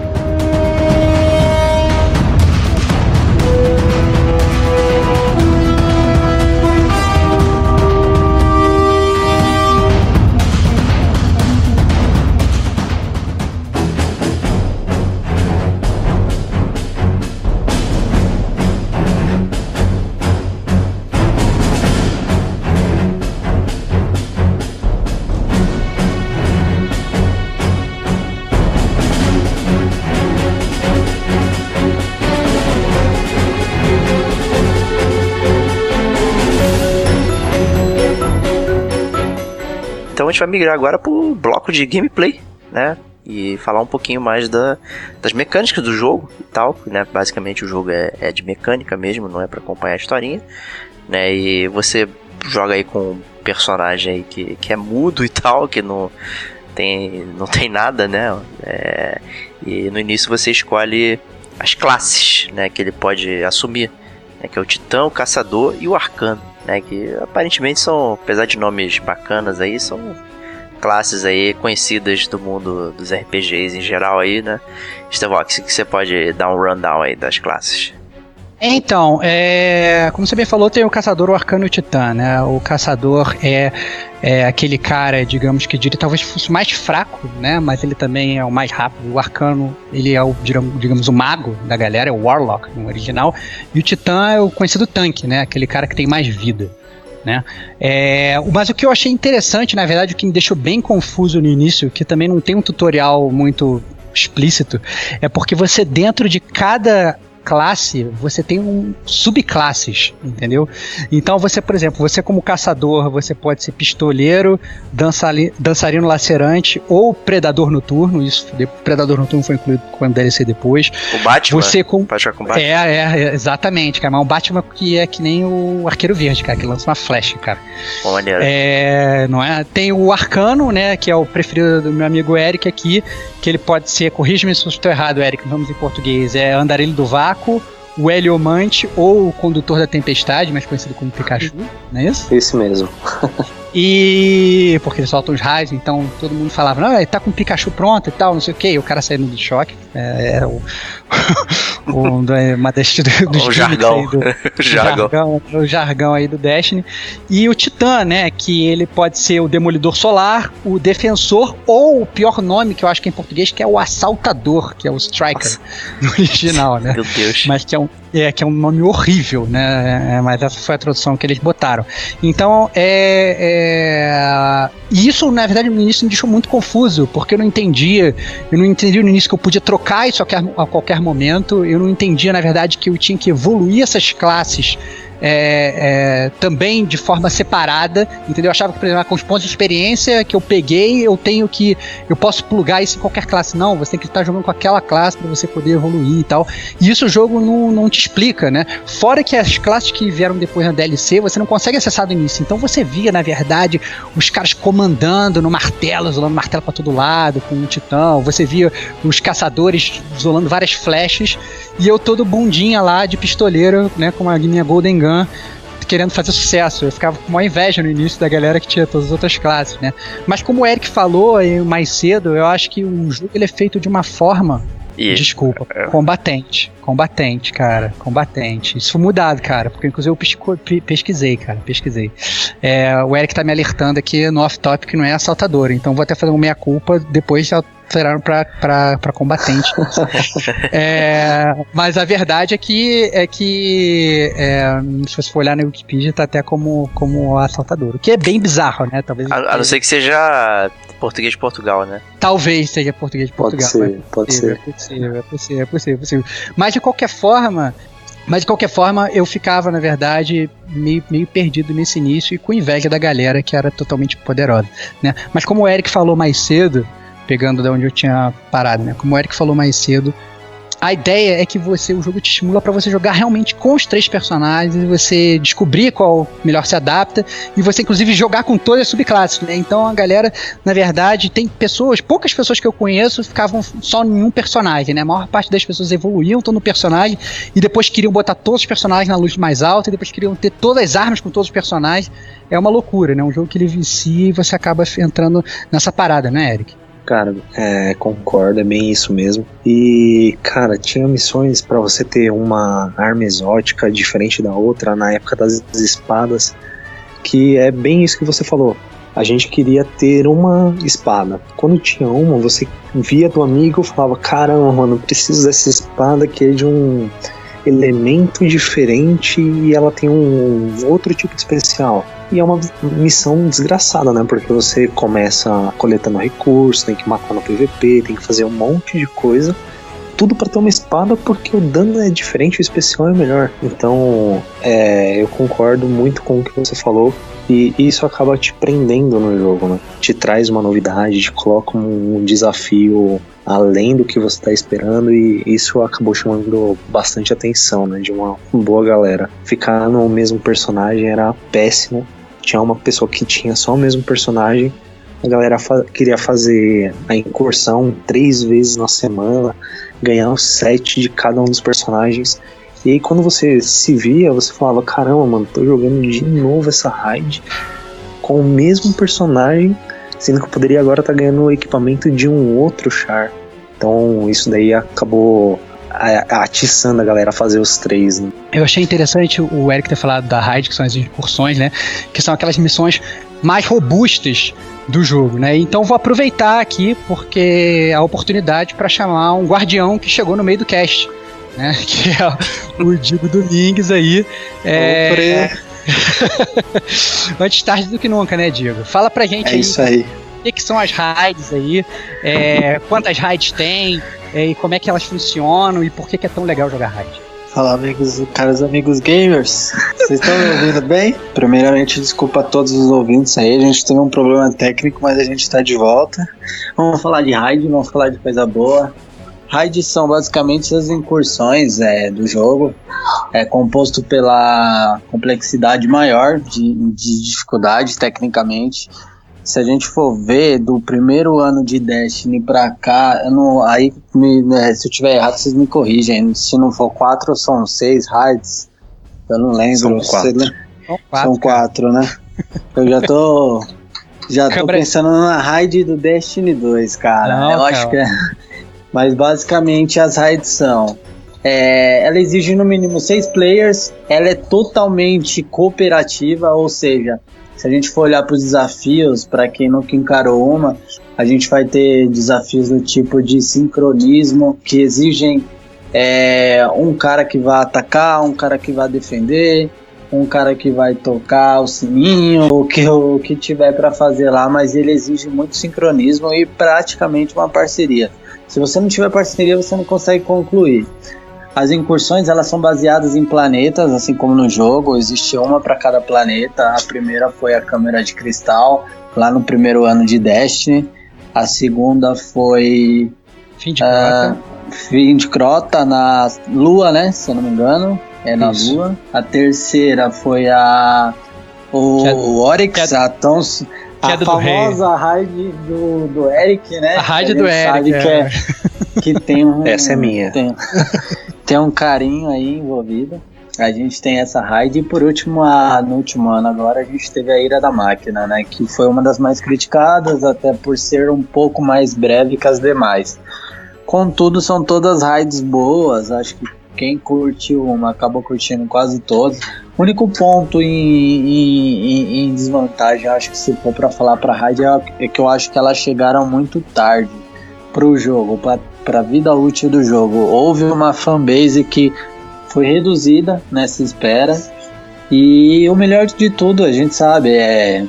Gente vai migrar agora pro bloco de gameplay, né? E falar um pouquinho mais da, das mecânicas do jogo e tal, né? Basicamente o jogo é, é de mecânica mesmo, não é para acompanhar a historinha, né? E você joga aí com um personagem aí que, que é mudo e tal, que não tem, não tem nada, né? É, e no início você escolhe as classes, né? Que ele pode assumir, né, que é o Titã, o Caçador e o Arcano né? Que aparentemente são, apesar de nomes bacanas aí, são classes aí conhecidas do mundo dos RPGs em geral aí, né? Estevox, que você pode dar um rundown aí das classes. Então, é, como você bem falou, tem o caçador, o arcano e o titã, né? O caçador é, é aquele cara, digamos que diria, talvez fosse mais fraco, né? Mas ele também é o mais rápido. O arcano, ele é o, digamos, o mago da galera, é o warlock no original. E o titã é o conhecido tanque, né? Aquele cara que tem mais vida. Né? É, mas o que eu achei interessante, na verdade, o que me deixou bem confuso no início, que também não tem um tutorial muito explícito, é porque você dentro de cada classe, você tem um subclasses, entendeu? Então você, por exemplo, você como caçador, você pode ser pistoleiro, dançarino lacerante ou predador noturno. Isso, predador noturno foi incluído com o DLC depois. O Batman. Você com, pode jogar com Batman. É, é, exatamente, cara. Mas o Batman que é que nem o Arqueiro Verde, cara, que lança uma flecha, cara. Maneiro. É, não é? Tem o Arcano, né, que é o preferido do meu amigo Eric aqui, que ele pode ser, corrija-me se eu estou errado, Eric, vamos em português, é andarilho do vácuo, o Heliomante ou o Condutor da Tempestade, mais conhecido como Pikachu, não é isso? Esse mesmo. E. Porque ele solta os raios, então todo mundo falava, não, ele tá com o Pikachu pronto e tal, não sei o que, e o cara saindo do choque. É, é o. o uma das, dos o jargão. Do, jargão. jargão. O jargão aí do Destiny. E o Titã, né? Que ele pode ser o Demolidor Solar, o Defensor, ou o pior nome que eu acho que é em português, que é o Assaltador, que é o Striker Nossa. no original, né? Meu Deus. Mas que é um, é, que é um nome horrível, né? É, mas essa foi a tradução que eles botaram. Então, é, é, E isso, na verdade, no início me deixou muito confuso, porque eu não entendia. Eu não entendi no início que eu podia trocar isso a qualquer, a qualquer momento. Eu não entendia, na verdade, que eu tinha que evoluir essas classes é, é, também de forma separada, entendeu? Eu achava que, por exemplo, com os pontos de experiência que eu peguei, eu tenho que. Eu posso plugar isso em qualquer classe. Não, você tem que estar jogando com aquela classe para você poder evoluir e tal. E isso o jogo não, não te explica, né? Fora que as classes que vieram depois na DLC, você não consegue acessar do início. Então você via, na verdade, os caras comandando no martelo, isolando martelo para todo lado, com um titã. Você via os caçadores isolando várias flechas. E eu todo bundinha lá de pistoleiro, né? Com a minha Golden Gun querendo fazer sucesso. Eu ficava com uma inveja no início da galera que tinha todas as outras classes, né? Mas como o Eric falou mais cedo, eu acho que o jogo ele é feito de uma forma e, Desculpa, é. combatente. Combatente, cara. Combatente. Isso foi mudado, cara. Porque inclusive eu pesquisei, cara. Pesquisei. É, o Eric tá me alertando aqui no off-topic que não é assaltador. Então vou até fazer uma meia-culpa depois de alteraram para combatente. é, mas a verdade é que, é que é, se você for olhar na Wikipedia, tá até como, como assaltador. O que é bem bizarro, né? Talvez a, a não ser que seja português de Portugal, né? Talvez seja português de Portugal. Pode ser, pode ser. É possível, é possível, é possível, é possível. Mas de qualquer forma, mas de qualquer forma, eu ficava, na verdade, meio, meio perdido nesse início e com inveja da galera que era totalmente poderosa. Né? Mas como o Eric falou mais cedo, pegando de onde eu tinha parado, né? Como o Eric falou mais cedo, a ideia é que você o jogo te estimula para você jogar realmente com os três personagens, e você descobrir qual melhor se adapta e você inclusive jogar com todas as subclasses, né? Então a galera, na verdade, tem pessoas, poucas pessoas que eu conheço ficavam só em um personagem, né? A maior parte das pessoas evoluíam todo no personagem e depois queriam botar todos os personagens na luz mais alta e depois queriam ter todas as armas com todos os personagens. É uma loucura, né? Um jogo que ele vicia e você acaba entrando nessa parada, né, Eric? Cara, é, concordo, é bem isso mesmo. E, cara, tinha missões para você ter uma arma exótica diferente da outra na época das espadas, que é bem isso que você falou. A gente queria ter uma espada. Quando tinha uma, você via do amigo e falava: Caramba, mano, preciso dessa espada que é de um elemento diferente e ela tem um outro tipo de especial. E é uma missão desgraçada, né? Porque você começa coletando recursos, tem que matar no PVP, tem que fazer um monte de coisa. Tudo para ter uma espada, porque o dano é diferente, o especial é melhor. Então, é, eu concordo muito com o que você falou. E isso acaba te prendendo no jogo, né? Te traz uma novidade, te coloca um desafio além do que você está esperando e isso acabou chamando bastante atenção, né, de uma boa galera. Ficar no mesmo personagem era péssimo. Tinha uma pessoa que tinha só o mesmo personagem. A galera fa queria fazer a incursão três vezes na semana, ganhar um set de cada um dos personagens. E aí quando você se via, você falava, caramba, mano, tô jogando de novo essa raid com o mesmo personagem sendo que eu poderia agora estar tá ganhando o equipamento de um outro char. Então isso daí acabou a- atiçando a galera a fazer os três, né? Eu achei interessante o Eric ter falado da raid, que são as incursões, né? Que são aquelas missões mais robustas do jogo, né? Então vou aproveitar aqui porque é a oportunidade para chamar um guardião que chegou no meio do cast, né? Que é o Digo Domingues aí. É... Antes tarde do que nunca, né, Diego? Fala pra gente É aí isso aí. o que, são as raids aí, é, quantas raids tem, é, e como é que elas funcionam e por que, que é tão legal jogar raid. Fala, amigos, caros amigos gamers. Vocês estão me ouvindo bem? Primeiramente, desculpa a todos os ouvintes aí. A gente teve um problema técnico, mas a gente tá de volta. Vamos falar de raid, vamos falar de coisa boa. Raids são basicamente as incursões é, do jogo. É composto pela complexidade maior de, de dificuldade, tecnicamente. Se a gente for ver do primeiro ano de Destiny pra cá, eu não, aí me- né, se eu tiver errado, vocês me corrigem. Se não for quatro, são seis raids. Eu não lembro. São Você quatro. lembra? São quatro. São quatro, né? Eu já tô. Já tô pensando na raid do Destiny 2, cara. Não, eu cara. acho que é. Mas basicamente as raids são. é, ela exige no mínimo seis players, ela é totalmente cooperativa, ou seja, se a gente for olhar para os desafios, para quem nunca encarou uma, a gente vai ter desafios do tipo de sincronismo que exigem é, um cara que vai atacar, um cara que vai defender, um cara que vai tocar o sininho, o que, o que tiver para fazer lá, mas ele exige muito sincronismo e praticamente uma parceria. Se você não tiver parceria, você não consegue concluir. As incursões elas são baseadas em planetas, assim como no jogo, existe uma para cada planeta. A primeira foi a Câmara de Cristal, lá no primeiro ano de Destiny. A segunda foi Fim de ah, cota. Fim de Crota na Lua, né? Se eu não me engano. É na Isso. Lua. A terceira foi a. O, é- o Oryx, que é- a que é a do famosa raid do, do Eric, né? A raid Que do gente Eric, sabe é. Que, é, que tem um. Essa é minha. Tem, tem um carinho aí envolvido. A gente tem essa raid e por último, a- no último ano agora, a gente teve a Ira da Máquina, né? Que foi uma das mais criticadas, até por ser um pouco mais breve que as demais. Contudo, são todas raids boas. Acho que quem curtiu uma acabou curtindo quase todas. O único ponto em, em- em- em desvantagem, acho que se for pra falar pra raid, é, é que eu acho que elas chegaram muito tarde pro jogo, pra, pra vida útil do jogo. Houve uma fanbase que foi reduzida nessa espera. E o melhor de tudo, a gente sabe, é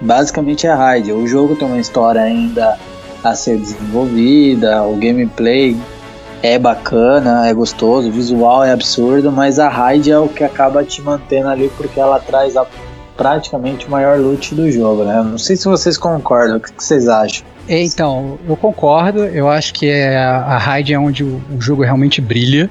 basicamente a raid. O jogo tem uma história ainda a ser desenvolvida, o gameplay é bacana, é gostoso, o visual é absurdo, mas a raid é o que acaba te mantendo ali porque ela traz a, praticamente o maior loot do jogo, né? Não sei se vocês concordam, o que, que vocês acham? É, Então, eu concordo. Eu acho que é a, raid é onde o, o jogo realmente brilha.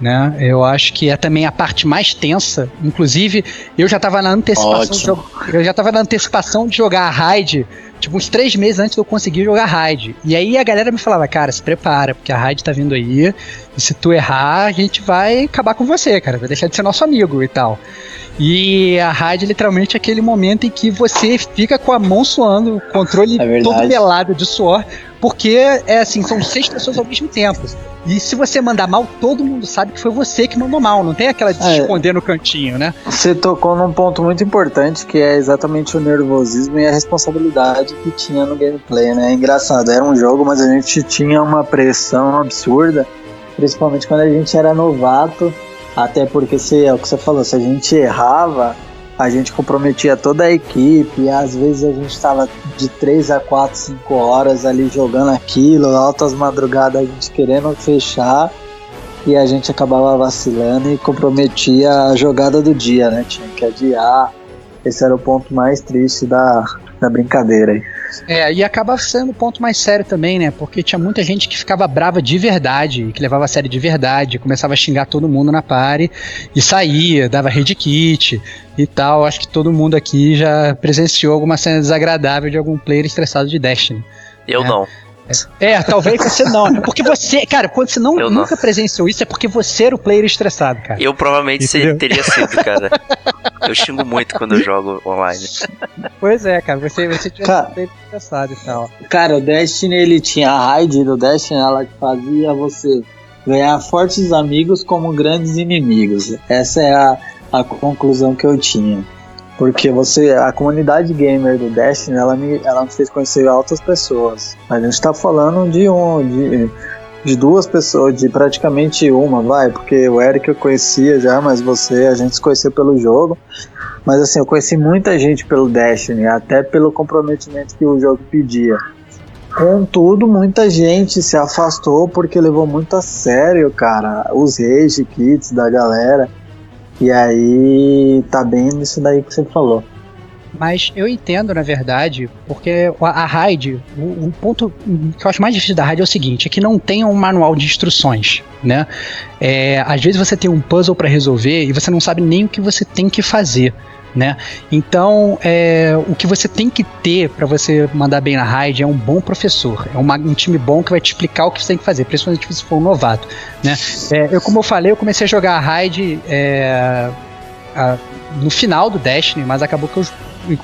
Né? Eu acho que é também a parte mais tensa. Inclusive, eu já estava na antecipação de Ótimo. eu já tava na antecipação de jogar a raid, tipo, uns três meses antes de eu conseguir jogar raid. E aí a galera me falava, cara, se prepara, porque a raid tá vindo aí. E se tu errar, a gente vai acabar com você, cara. Vai deixar de ser nosso amigo e tal. E a é literalmente aquele momento em que você fica com a mão suando, o controle É todo pelado de suor, porque é assim, são seis pessoas ao mesmo tempo. E se você mandar mal, todo mundo sabe que foi você que mandou mal, não tem aquela de se É. esconder no cantinho, né? Você tocou num ponto muito importante que é exatamente o nervosismo e a responsabilidade que tinha no gameplay, né? É engraçado, era um jogo, mas a gente tinha uma pressão absurda, principalmente quando a gente era novato, até porque se, é o que você falou, se a gente errava, a gente comprometia toda a equipe, às vezes a gente estava de 3 a 4, 5 horas ali jogando aquilo, altas madrugadas a gente querendo fechar e a gente acabava vacilando e comprometia a jogada do dia, né? Tinha que adiar. Esse era o ponto mais triste da, da brincadeira aí. É, e acaba sendo o ponto mais sério também, né? Porque tinha muita gente que ficava brava de verdade, que levava a sério de verdade, começava a xingar todo mundo na party e saía, dava head kit e tal. Acho que todo mundo aqui já presenciou alguma cena desagradável de algum player estressado de Destiny. Eu É. não. É, talvez você não. É porque você, cara, quando você não, Eu não. nunca presenciou isso, é porque você era o player estressado, cara. Eu provavelmente Entendeu? teria sido, cara. Eu xingo muito quando eu jogo online. Pois é, cara, você, você tinha Cara. sido player estressado e tal. Cara, o Destiny ele tinha a raid do Destiny, ela fazia você ganhar fortes amigos como grandes inimigos. Essa é a, a conclusão que eu tinha. Porque você, a comunidade gamer do Destiny, ela me, ela me fez conhecer altas pessoas. A gente tá falando de um, de, de duas pessoas, de praticamente uma, vai, porque o Eric eu conhecia já, mas você a gente se conheceu pelo jogo. Mas assim, eu conheci muita gente pelo Destiny, até pelo comprometimento que o jogo pedia. Contudo, muita gente se afastou porque levou muito a sério, cara, os rage kits da galera. E aí tá bem nisso daí que você falou. Mas eu entendo, na verdade, porque a, raid, o, o, ponto que eu acho mais difícil da raid é o seguinte: é que não tem um manual de instruções, né? É, às vezes você tem um puzzle para resolver e você não sabe nem o que você tem que fazer né? Então, é, o que você tem que ter para você mandar bem na raid é um bom professor, é uma, um time bom que vai te explicar o que você tem que fazer, principalmente se você for um novato, né? É, eu, como eu falei, eu comecei a jogar a raid é, no final do Destiny, mas acabou que eu,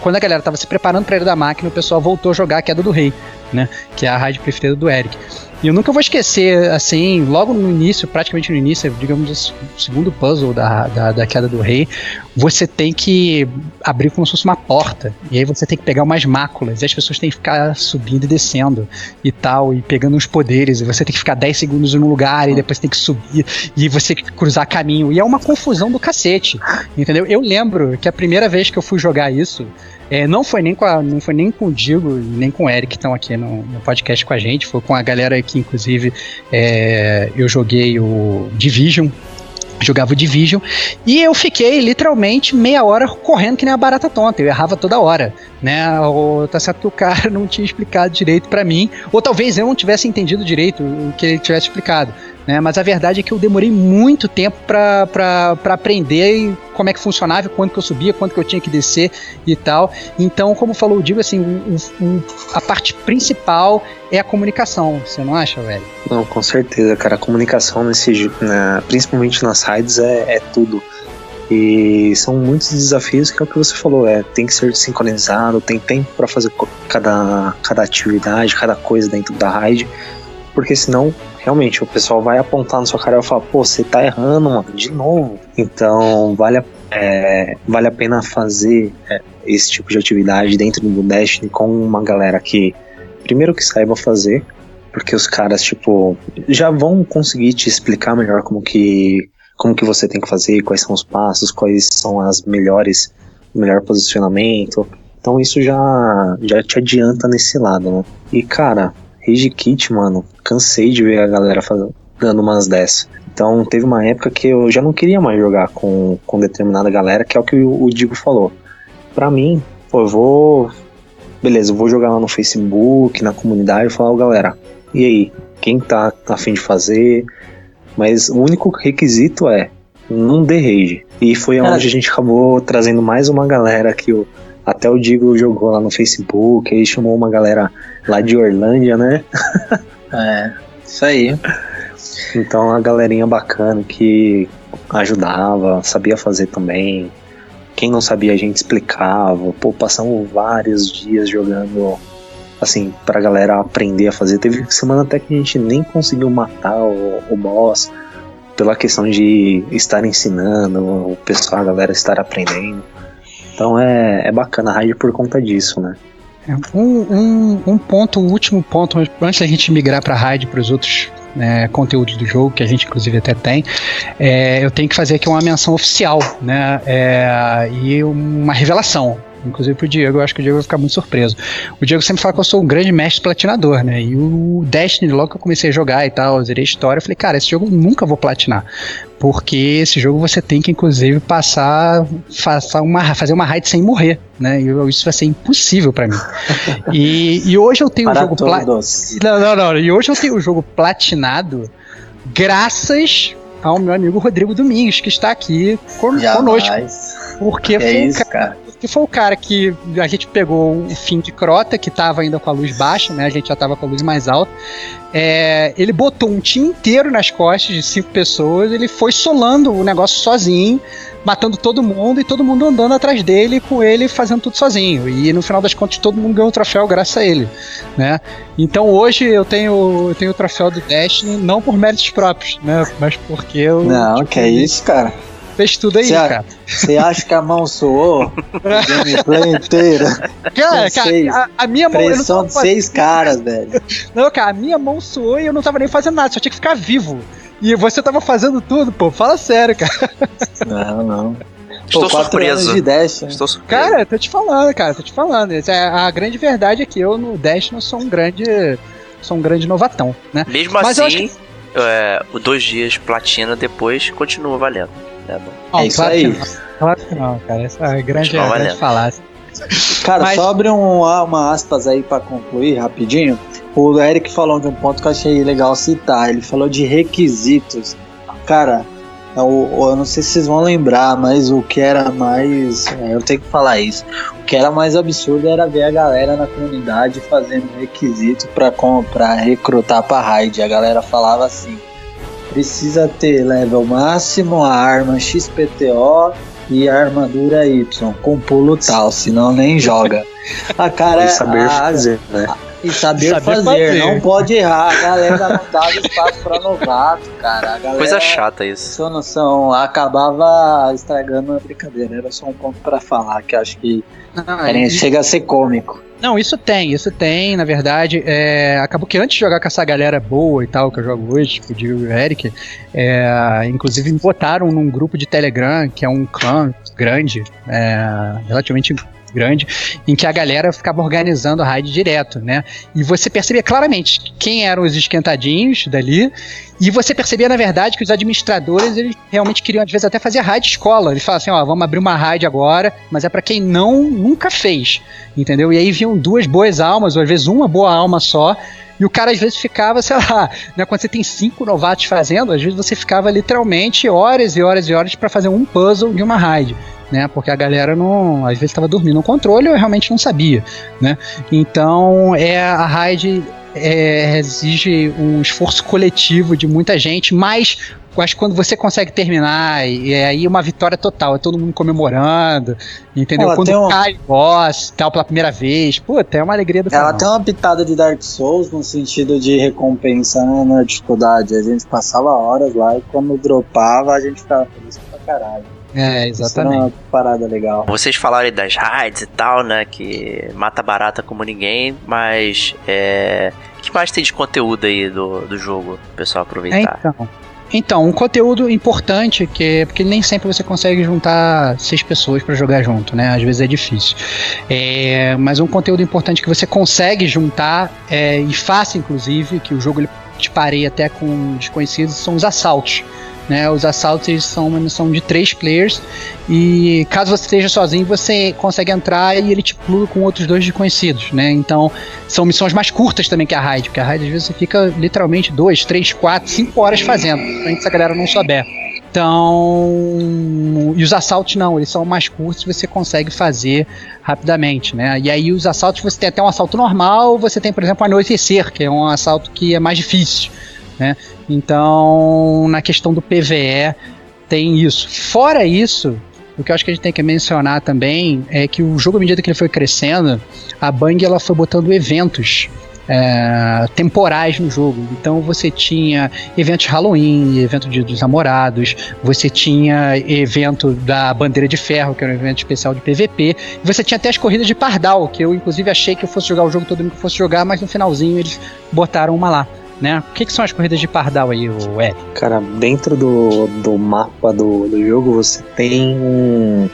quando a galera tava se preparando para ir da máquina, o pessoal voltou a jogar a Queda do Rei, né? Que é a raid preferida do Eric. E eu nunca vou esquecer, assim, logo no início, praticamente no início, digamos, o segundo puzzle da, da, da, queda do rei, você tem que abrir como se fosse uma porta. E aí você tem que pegar umas máculas. E as pessoas têm que ficar subindo e descendo e tal, e pegando uns poderes. E você tem que ficar 10 segundos em um lugar e depois tem que subir. E você cruzar caminho. E é uma confusão do cacete. Entendeu? Eu lembro que a primeira vez que eu fui jogar isso, é, não foi nem com a, não foi nem com o Digo nem com o Eric que estão aqui no, no, podcast com a gente, foi com a galera que inclusive é, eu joguei o Division jogava o Division e eu fiquei literalmente meia hora correndo que nem a barata tonta, eu errava toda hora, né? Ou tá certo que o cara não tinha explicado direito para mim, ou talvez eu não tivesse entendido direito o que ele tivesse explicado. Né? Mas a verdade é que eu demorei muito tempo para aprender como é que funcionava, quanto que eu subia, quanto que eu tinha que descer e tal. Então, como falou o Digo, assim, o, o, a parte principal é a comunicação, você não acha, velho? Não, com certeza, cara. A comunicação nesse principalmente nas raids é, é tudo. E são muitos desafios que é o que você falou, é tem que ser sincronizado, tem tempo para fazer cada, cada atividade, cada coisa dentro da raid, porque senão realmente o pessoal vai apontar na sua cara e falar, pô, você tá errando, mano, de novo. Então vale a, é, vale a pena fazer é, esse tipo de atividade dentro do Destiny com uma galera que, primeiro que saiba fazer, porque os caras, tipo, já vão conseguir te explicar melhor como que, como que você tem que fazer, quais são os passos, quais são as melhores, o melhor posicionamento. Então isso já, já te adianta nesse lado, né? E cara, Rage Kit, mano, cansei de ver a galera fazendo, dando umas dessas. Então teve uma época que eu já não queria mais jogar com, com determinada galera, que é o que o, o Digo falou. Pra mim, pô, eu vou. Beleza, eu vou jogar lá no Facebook, na comunidade e falar, oh, galera, e aí? Quem tá afim de fazer? Mas o único requisito é não dê rage. E foi onde a gente acabou trazendo mais uma galera que o, até o Digo jogou lá no Facebook, aí chamou uma galera lá de Orlândia, né? é, isso aí. Então a galerinha bacana que ajudava, sabia fazer também. Quem não sabia a gente explicava. Pô, passamos vários dias jogando assim, pra galera aprender a fazer. Teve semana até que a gente nem conseguiu matar o, o boss pela questão de estar ensinando, o pessoal, a galera estar aprendendo. Então é, é bacana a raid por conta disso, né? É, um, um, um ponto, um último ponto, antes da gente migrar para raid para os outros né, conteúdos do jogo, que a gente inclusive até tem, é, eu tenho que fazer aqui uma menção oficial, né? É, e uma revelação inclusive pro Diego, eu acho que o Diego vai ficar muito surpreso. O Diego sempre fala que eu sou um grande mestre platinador, né? E o Destiny, logo que eu comecei a jogar e tal, eu zerei a história, eu falei, cara, esse jogo eu nunca vou platinar. Porque esse jogo você tem que, inclusive, passar, fazer uma, fazer uma raid sem morrer, né? E isso vai ser impossível para mim. E, e, hoje eu tenho o jogo platinado. Não, não, não. E hoje eu tenho o jogo platinado graças ao meu amigo Rodrigo Domingos, que está aqui con Jamais. conosco. Porque é isso, cara que foi o cara que a gente pegou o fim de crota, que tava ainda com a luz baixa, né? A gente já tava com a luz mais alta. É, ele botou um time inteiro nas costas de cinco pessoas, ele foi solando o negócio sozinho, matando todo mundo e todo mundo andando atrás dele com ele fazendo tudo sozinho. E no final das contas todo mundo ganhou o troféu graças a ele, né? Então hoje eu tenho, eu tenho o troféu do Destiny não por méritos próprios, né? Mas porque eu Não, que é isso, cara. Fez tudo aí, Cê cara. Você acha que a mão suou? A gameplay inteira. Cara, cara, seis. a, a minha mão eu não Pressão tava de seis caras, velho. Não, cara, a minha mão suou e eu não tava nem fazendo nada, só tinha que ficar vivo. E você tava fazendo tudo, pô. Fala sério, cara. Não, não. Estou Pô, quatro surpreso. de Dash, né? Estou surpreso. Cara, eu tô te falando, cara, tô te falando. É a grande verdade é que eu no Dash não sou um grande. Sou um grande novatão, né? Mesmo Mas eu assim, é, o dois dias platina depois continua valendo. Né? Ó, É isso claro aí. Claro que não, cara. Essa é grande, grande falácia. Cara, Mas- só abre um, uma aspas aí pra concluir rapidinho. O Eric falou de um ponto que eu achei legal citar. Ele falou de requisitos. Cara, eu, eu não sei se vocês vão lembrar, mas o que era mais. é, eu tenho que falar isso. O que era mais absurdo era ver a galera na comunidade fazendo requisito pra, com- pra recrutar pra raid. A galera falava assim: precisa ter level máximo, a arma XPTO e a armadura Y, com pulo tal, senão nem joga. A cara E saber a- fazer, né? E saber, Saber fazer, fazer. não pode errar. A galera não dava espaço pra novato, cara. A galera, Coisa chata isso. Sua noção, acabava estragando a brincadeira. Era só um ponto pra falar que eu acho que Não, era- chega a ser cômico. Não, isso tem, isso tem, na verdade. É, acabou que antes de jogar com essa galera boa e tal, que eu jogo hoje, tipo o Diego e o Eric, é, inclusive me botaram num grupo de Telegram, que é um clã grande, é, relativamente grande, em que a galera ficava organizando a raid direto, né? E você percebia claramente quem eram os esquentadinhos dali, e você percebia, na verdade, que os administradores, eles realmente queriam, às vezes, até fazer raid escola. Eles falavam assim, ó, vamos abrir uma raid agora, mas é pra quem não, nunca fez entendeu? E aí vinham duas boas almas, ou às vezes uma boa alma só, e o cara às vezes ficava, sei lá, né, quando você tem cinco novatos fazendo, às vezes você ficava literalmente horas e horas e horas pra fazer um puzzle de uma raid. Né, porque a galera não, às vezes estava dormindo no controle eu realmente não sabia, né? Então, é a raid é, exige um esforço coletivo de muita gente, mas eu acho que quando você consegue terminar, e é aí uma vitória total, é todo mundo comemorando, entendeu? Ela quando um- cai o boss, tal, pela primeira vez, puta, é uma alegria do Ela canal. tem uma pitada de Dark Souls no sentido de recompensa né, na dificuldade. A gente passava horas lá e quando dropava a gente ficava feliz pra caralho. É, Isso era exatamente. uma parada legal. Vocês falaram aí das raids e tal, né? Que mata barata como ninguém, mas é. O que mais tem de conteúdo aí do, do jogo, pessoal É, aproveitar? então. Então, um conteúdo importante, que é porque nem sempre você consegue juntar seis pessoas pra jogar junto, né? Às vezes é difícil. É, mas um conteúdo importante que você consegue juntar, é, e fácil inclusive, que o jogo ele te pareia até com desconhecidos, são os assaltos. Né, os assaltos são uma missão de três players e caso você esteja sozinho você consegue entrar e ele te plura com outros dois desconhecidos, né? Então são missões mais curtas também que a raid, porque a raid às vezes você fica literalmente dois, três, quatro, cinco horas fazendo, principalmente se a galera não souber. Então, e os assaltos não, eles são mais curtos você consegue fazer rapidamente, né? E aí os assaltos você tem até um assalto normal, você tem, por exemplo, anoitecer, que é um assalto que é mais difícil, né? Então, na questão do PVE tem isso. Fora isso, o que eu acho que a gente tem que mencionar também é que o jogo, à medida que ele foi crescendo, a Bang ela foi botando eventos é, temporais no jogo. Então você tinha eventos Halloween, evento de, dos namorados, você tinha evento da Bandeira de Ferro, que era um evento especial de PVP, você tinha até as corridas de Pardal, que eu inclusive achei que eu fosse jogar o jogo todo mundo que eu fosse jogar, mas no finalzinho eles botaram uma lá. Né? O que, que são as corridas de Pardal aí, o Eric? Cara, dentro do, do mapa do, do jogo você tem um.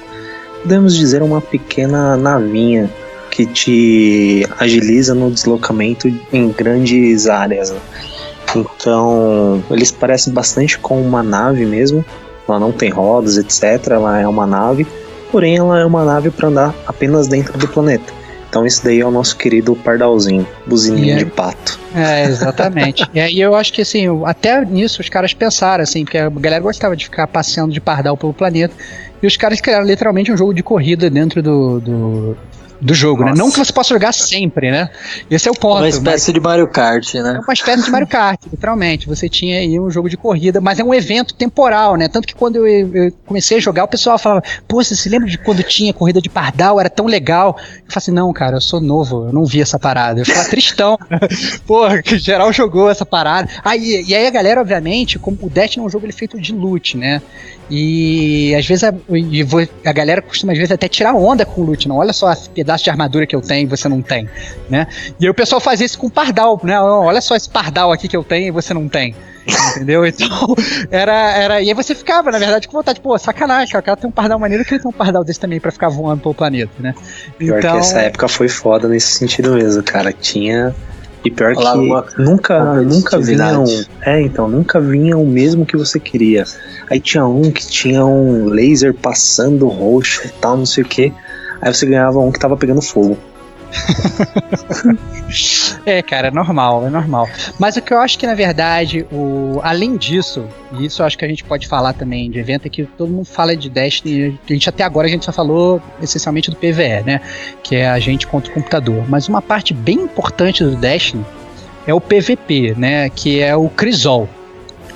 Podemos dizer uma pequena navinha que te agiliza no deslocamento em grandes áreas. né? Então, eles parecem bastante com uma nave mesmo. Ela não tem rodas, etc. Ela é uma nave, porém ela é uma nave para andar apenas dentro do planeta. Então esse daí é o nosso querido pardalzinho, buzininho aí- de pato. É, exatamente. e aí eu acho que assim, até nisso os caras pensaram, assim, porque a galera gostava de ficar passeando de pardal pelo planeta. E os caras criaram literalmente um jogo de corrida dentro do. do do jogo, né? Nossa. Não que você possa jogar sempre, né? Esse é o ponto. Uma mas- espécie de Mario Kart, É né? uma espécie de Mario Kart, literalmente. Você tinha aí um jogo de corrida, mas é um evento temporal, né? Tanto que quando eu, eu comecei a jogar, o pessoal falava, pô, você se lembra de quando tinha corrida de pardal? Era tão legal. Eu falei assim, não, cara, eu sou novo, eu não vi essa parada. Eu ficava tristão. Porra, que geral jogou essa parada. Aí, e aí a galera, obviamente, como o Destiny é um jogo ele é feito de loot, né? E às vezes a, a galera costuma às vezes até tirar onda com o loot, não. Olha só esse pedaço de armadura que eu tenho e você não tem, né? E aí o pessoal fazia isso com pardal, né? Olha só esse pardal aqui que eu tenho e você não tem. Entendeu? Então, era, era. E aí você ficava, na verdade, com vontade, pô, sacanagem, o cara tem um pardal maneiro que ele tem um pardal desse também pra ficar voando pelo planeta, né? Pior que essa época foi foda nesse sentido mesmo, cara. Tinha. E pior Olha lá, uma que nunca, nunca vinha competitividade. É, então, nunca vinha o mesmo que você queria. Aí tinha um que tinha um laser passando roxo e tal, não sei o que. Aí você ganhava um que tava pegando fogo. É, cara, é normal, é normal. Mas o que eu acho que, na verdade, o, além disso, e isso eu acho que a gente pode falar também de evento, é que todo mundo fala de Destiny, a gente até agora a gente só falou essencialmente do PVE, né? Que é a gente contra o computador. Mas uma parte bem importante do Destiny é o PVP, né? Que é o Crisol.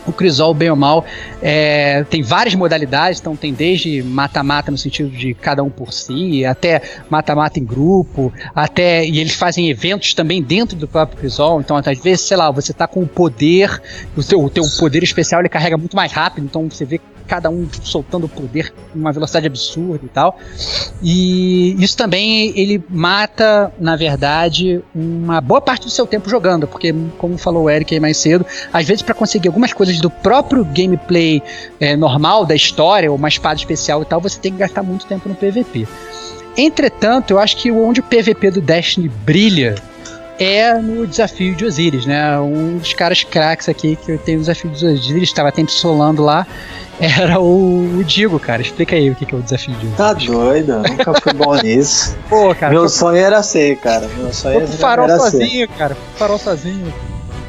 O Crisol, bem ou mal, é, tem várias modalidades, então tem desde mata-mata no sentido de cada um por si, até mata-mata em grupo, até e eles fazem eventos também dentro do próprio Crisol, então às vezes, sei lá, você tá com o poder, o teu, o teu poder especial ele carrega muito mais rápido, então você vê cada um soltando o poder em uma velocidade absurda e tal. E isso também ele mata, na verdade, uma boa parte do seu tempo jogando, porque como falou o Eric aí mais cedo, às vezes para conseguir algumas coisas do próprio gameplay é, normal da história, ou uma espada especial e tal, você tem que gastar muito tempo no PVP. Entretanto, eu acho que onde o PVP do Destiny brilha é no desafio de Osiris, né? Um dos caras craques aqui que tem o desafio de Osiris, estava tempo solando lá, era o, o Digo, cara. Explica aí o que que é o desafio de Osiris. Tá doido, nunca fui bom nisso. Pô, cara, Meu sonho era ser, cara. Meu sonho era, farol era ser. sozinho, cara. Foi pro farol sozinho.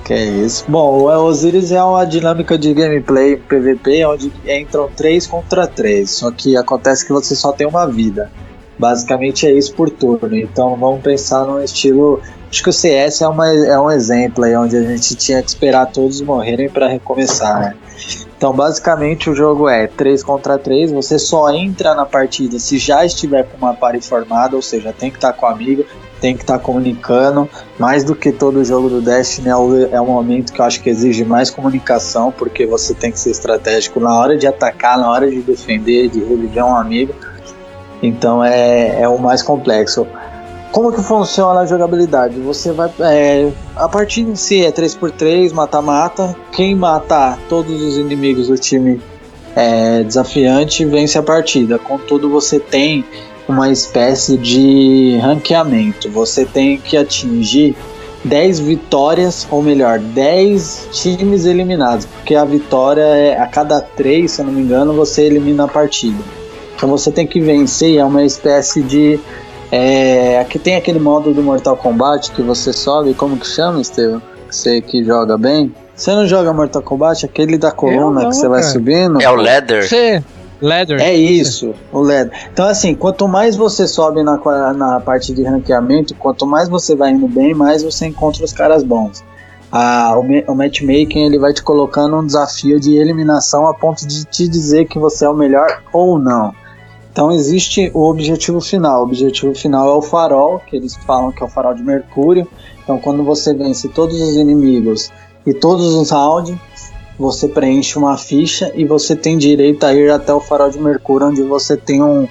Que é isso. Bom, o Osiris é uma dinâmica de gameplay PVP onde entram 3 contra 3. Só que acontece que você só tem uma vida. Basicamente é isso por turno. Então vamos pensar num estilo. Acho que o CS é, uma, é um exemplo aí onde a gente tinha que esperar todos morrerem para recomeçar, né? Então, basicamente, o jogo é 3 contra 3. Você só entra na partida se já estiver com uma party formada, ou seja, tem que estar com o amigo, tem que estar comunicando. Mais do que todo jogo do Destiny, é é o momento que eu acho que exige mais comunicação, porque você tem que ser estratégico na hora de atacar, na hora de defender, de reviver um amigo. Então, é, é o mais complexo. Como que funciona a jogabilidade? Você vai. é, a partida em si é 3x3, mata-mata. Quem matar todos os inimigos do time é, desafiante vence a partida. Contudo, você tem uma espécie de ranqueamento. Você tem que atingir 10 vitórias, ou melhor, 10 times eliminados. Porque a vitória é a cada 3, se eu não me engano, você elimina a partida. Então você tem que vencer, é uma espécie de. É, aqui tem aquele modo do Mortal Kombat que você sobe, como que chama, Estevam? Você que joga bem? Você não joga Mortal Kombat? Aquele da coluna não, que você vai cara. subindo? É o Leather. Você, Leather. É isso, o LED. Então, assim, quanto mais você sobe na, na parte de ranqueamento, quanto mais você vai indo bem, mais você encontra os caras bons. Ah, o, o matchmaking ele vai te colocando um desafio de eliminação a ponto de te dizer que você é o melhor ou não. Então existe o objetivo final. O objetivo final é o farol, que eles falam que é o farol de Mercúrio. Então quando você vence todos os inimigos e todos os rounds, você preenche uma ficha e você tem direito a ir até o farol de Mercúrio, onde você tem um,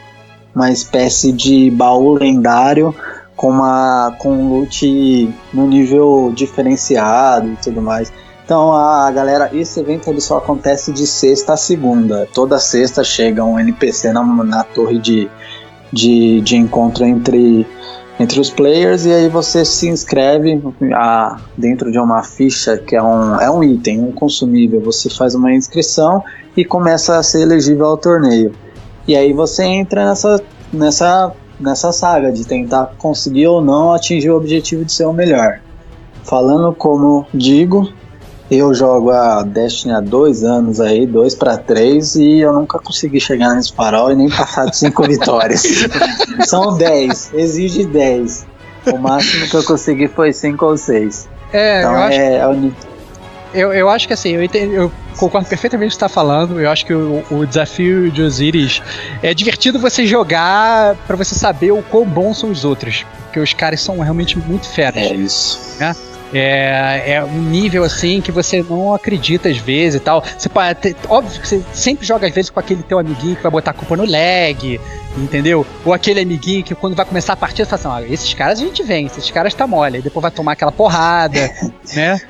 uma espécie de baú lendário com uma com um loot no nível diferenciado e tudo mais. Então a galera, esse evento ele só acontece de sexta a segunda. Toda sexta chega um NPC na, na torre de, de, de encontro entre, entre os players e aí você se inscreve a, dentro de uma ficha que é um, é um item, um consumível. Você faz uma inscrição e começa a ser elegível ao torneio. E aí você entra nessa, nessa nessa saga de tentar conseguir ou não atingir o objetivo de ser o melhor. Falando como digo, eu jogo a Destiny há dois anos aí, dois para três, e eu nunca consegui chegar nesse farol e nem passar de cinco vitórias. São dez, exige dez. O máximo que eu consegui foi cinco ou seis. É, Então eu acho é, é o Eu, eu acho que assim, eu, entendo- eu concordo perfeitamente com o que você está falando. Eu acho que o, o desafio de Osiris é divertido você jogar pra você saber o quão bons são os outros. Porque os caras são realmente muito feras. É isso. É, é um nível assim que você não acredita às vezes e tal. Você óbvio que você sempre joga às vezes com aquele teu amiguinho que vai botar a culpa no lag, entendeu? Ou aquele amiguinho que quando vai começar a partida fala assim: esses caras a gente vence, esses caras tá mole, aí depois vai tomar aquela porrada, né?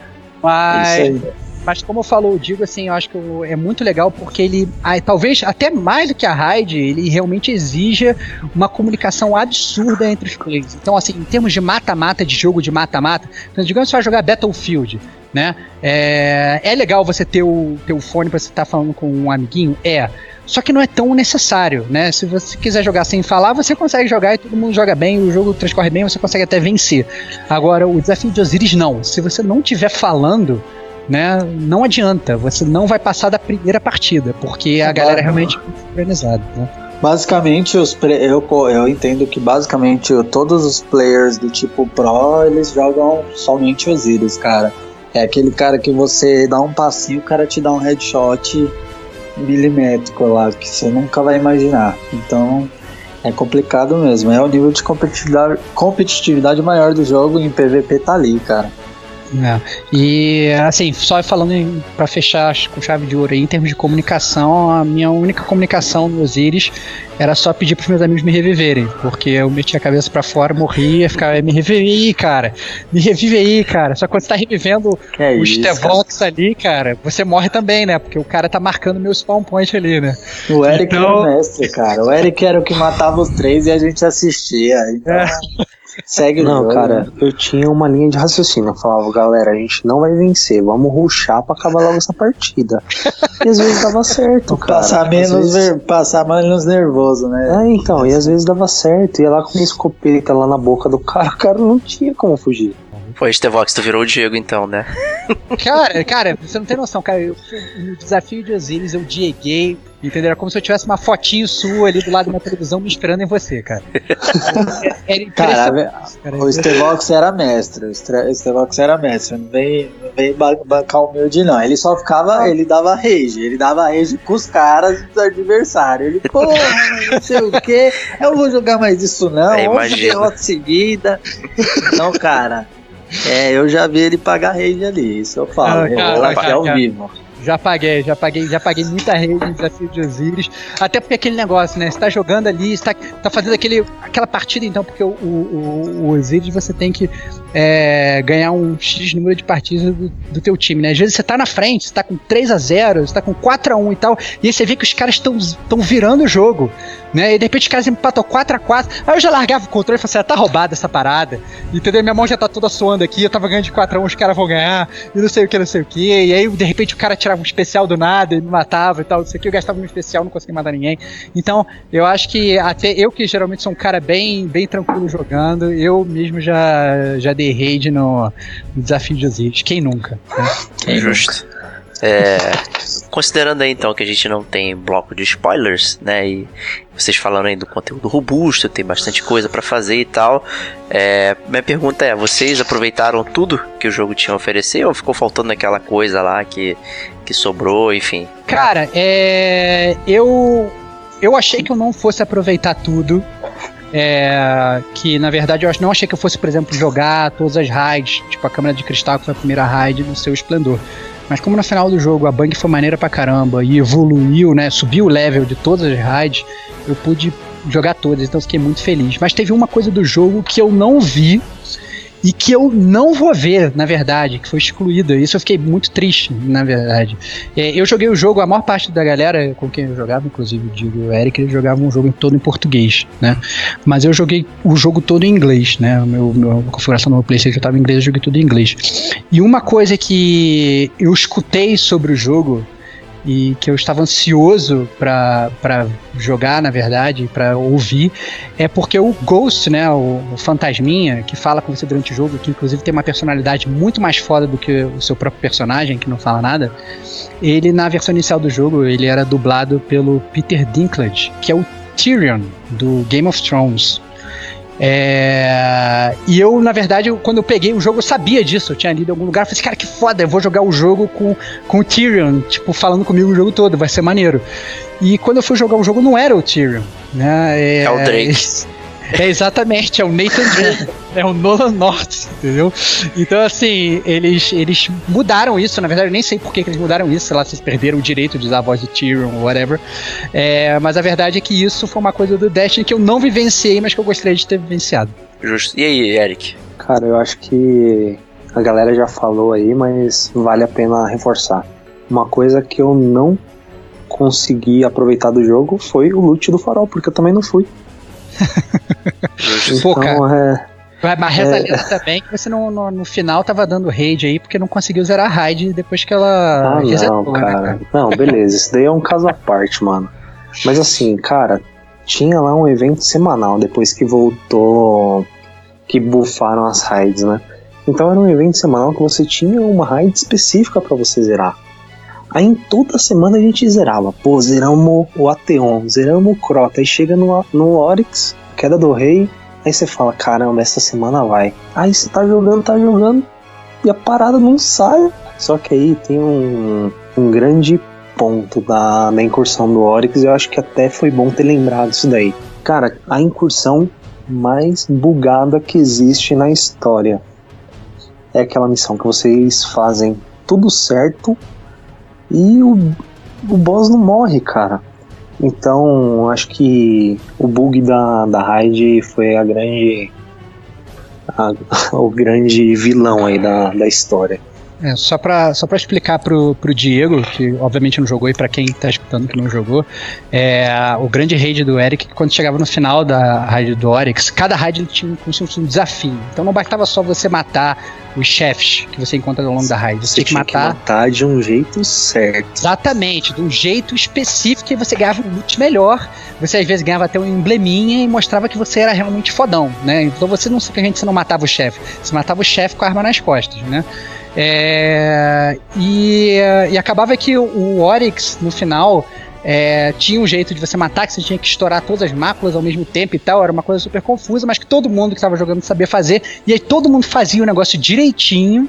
Mas, É isso aí. Mas como eu falou, eu digo assim, eu acho que o- é muito legal porque ele, talvez até mais do que a raid, ele realmente exija uma comunicação absurda entre os players. Então, assim, em termos de mata-mata, de jogo de mata-mata, então, digamos que você vai jogar Battlefield, né? É, é legal você ter o teu fone pra você estar falando com um amiguinho? É. Só que não é tão necessário, né? Se você quiser jogar sem falar, você consegue jogar e todo mundo joga bem, o jogo transcorre bem, você consegue até vencer. Agora, o desafio de Osiris não. Se você não estiver falando, né, não adianta. Você não vai passar da primeira partida, porque a galera é realmente muito organizada, né? Basicamente, os eu, eu entendo que basicamente todos os players do tipo Pro eles jogam somente Osiris, cara. É aquele cara que você dá um passinho, o cara te dá um headshot milimétrico lá, que você nunca vai imaginar. Então é complicado mesmo. É o nível de competitividade, competitividade maior do jogo em PVP tá ali, cara. É. E assim, só falando em, pra fechar com chave de ouro aí, em termos de comunicação, a minha única comunicação no Osiris era só pedir pros meus amigos me reviverem, porque eu metia a cabeça pra fora, morria, ficava, me revive aí, cara, me revive aí, cara. Só que quando você tá revivendo é o. Stevox ali, cara, você morre também, né? Porque o cara tá marcando meu spawn point ali, né? O Eric Então- era o mestre, cara. O Eric era o que matava os três e a gente assistia. Então, É. segue o Não, jogo. cara, eu tinha uma linha de raciocínio. Eu falava, galera, a gente não vai vencer, vamos ruxar pra acabar logo essa partida. E às vezes dava certo, cara. Passar menos, vezes- passar menos nervoso, né? É, então, e às vezes dava certo. Ia lá com uma escopeta lá na boca do cara, o cara não tinha como fugir. Pô, Estevox, tu virou o Diego então, né? Cara, cara, você não tem noção, cara. Eu, no desafio de Osiris eu dieguei, entendeu? Era como se eu tivesse uma fotinho sua ali do lado da minha televisão me esperando em você, cara. Era impressionante, cara. O Stevox era mestre. O Stre- Stevox era mestre. Não vem, não vem bancar o humilde, não. Ele só ficava. Ele dava rage. Ele dava rage com os caras do adversário. Ele, porra, não sei o que. Eu vou jogar mais isso, não. É, Outra imagina. derrota seguida. Não, cara. É, eu já vi ele pagar rage ali. Isso eu falo. Ah, cara, vou aqui cara, ao cara. vivo. Já paguei, já paguei, já paguei muita rede no desafio de Osiris. Até porque aquele negócio, né? Você tá jogando ali, você tá, tá fazendo aquele, aquela partida, então, porque o, o, o Osiris você tem que é, ganhar um X número de partidas do, do teu time, né? Às vezes você tá na frente, você tá com 3 a 0 você tá com 4 a 1 e tal, e aí você vê que os caras estão virando o jogo, né? E de repente os caras empatam 4 a 4 Aí eu já largava o controle e falei assim, ah, tá roubada essa parada, entendeu? Minha mão já tá toda suando aqui, eu tava ganhando de 4 a 1 os caras vão ganhar, e não sei o que, não sei o que. E aí, de repente, o cara tirava um especial do nada e me matava e tal, não sei o que. Eu gastava um especial, não conseguia matar ninguém. Então, eu acho que até eu, que geralmente sou um cara bem, bem tranquilo jogando, eu mesmo já, já dei raid no, desafio de Osiris. Quem nunca? Né? Justo. É, considerando aí então que a gente não tem bloco de spoilers, né? E vocês falando aí do conteúdo robusto, tem bastante coisa pra fazer e tal. É, minha pergunta é: vocês aproveitaram tudo que o jogo tinha a oferecer ou ficou faltando aquela coisa lá que, que sobrou, enfim? Cara, é, eu eu achei que eu não fosse aproveitar tudo. É, que na verdade eu não achei que eu fosse, por exemplo, jogar todas as raids, tipo a câmera de cristal que foi a primeira raid no seu esplendor. Mas como no final do jogo a bang foi maneira pra caramba e evoluiu, né? Subiu o level de todas as raids, eu pude jogar todas, então fiquei muito feliz. Mas teve uma coisa do jogo que eu não vi e que eu não vou ver, na verdade, que foi excluída. Isso eu fiquei muito triste, na verdade. É, eu joguei o jogo, a maior parte da galera com quem eu jogava, inclusive o Diego e o Eric, eles jogavam um jogo todo em português, né? Mas eu joguei o jogo todo em inglês, né? Meu, meu a configuração do meu PlayStation estava em inglês, eu joguei tudo em inglês. E uma coisa que eu escutei sobre o jogo e que eu estava ansioso para jogar, na verdade, para ouvir, é porque o Ghost, né, o, o, fantasminha que fala com você durante o jogo, que inclusive tem uma personalidade muito mais foda do que o seu próprio personagem, que não fala nada, ele na versão inicial do jogo, ele era dublado pelo Peter Dinklage, que é o Tyrion do Game of Thrones. É... E eu, na verdade, quando eu peguei o jogo, eu sabia disso. Eu tinha lido em algum lugar. Eu falei assim, cara, que foda, eu vou jogar o jogo com, com o Tyrion, tipo, falando comigo o jogo todo, vai ser maneiro. E quando eu fui jogar o jogo, não era o Tyrion, né? É, é o Drake. É exatamente, é o Nathan Drake, é o Nolan North, entendeu? Então, assim, eles, eles mudaram isso, na verdade, eu nem sei por que, que eles mudaram isso, sei lá, se eles perderam o direito de usar a voz de Tyrion ou whatever. É, mas a verdade é que isso foi uma coisa do Destiny que eu não vivenciei, mas que eu gostaria de ter vivenciado. Justo. E aí, Eric? Cara, eu acho que a galera já falou aí, mas vale a pena reforçar. Uma coisa que eu não consegui aproveitar do jogo foi o loot do farol, porque eu também não fui. Então, Pô, cara. É, mas reza é... também que você no, no, no, final tava dando raid aí porque não conseguiu zerar a raid depois que ela ah, resetou, não, né, cara. Né, cara. Não, beleza, isso daí é um caso à parte, mano. Mas assim, cara, tinha lá um evento semanal depois que voltou, que bufaram as raids, né? Então era um evento semanal que você tinha uma raid específica para você zerar. Aí toda semana a gente zerava. Pô, zeramos o Ateon, zeramos o Crota. Aí chega no, no Oryx, Queda do Rei. Aí você fala, caramba, essa semana vai. Aí você tá jogando, tá jogando. E a parada não sai. Só que aí tem um, um grande ponto da, da incursão do Oryx. Eu acho que até foi bom ter lembrado isso daí. Cara, a incursão mais bugada que existe na história. É aquela missão que vocês fazem tudo certo e o, o boss não morre, cara. Então, acho que o bug da, da raid foi a grande. A, o grande vilão aí da, da história. É, só para só pra explicar pro, pro Diego, que obviamente não jogou, e para quem tá escutando que não jogou, é, o grande raid do Eric, quando chegava no final da raid do Oryx, cada raid tinha como se fosse um desafio. Então não bastava só você matar os chefes que você encontra ao longo da raid. Você, você tinha que matar. Que matar de um jeito certo. Exatamente, de um jeito específico e você ganhava um loot melhor. Você às vezes ganhava até um embleminha e mostrava que você era realmente fodão, né? Então você não simplesmente você não matava o chefe, você matava o chefe com a arma nas costas, né? É, e, e acabava que o, Oryx, no final, é, tinha um jeito de você matar, que você tinha que estourar todas as máculas ao mesmo tempo e tal. Era uma coisa super confusa, mas que todo mundo que estava jogando sabia fazer. E aí todo mundo fazia o negócio direitinho.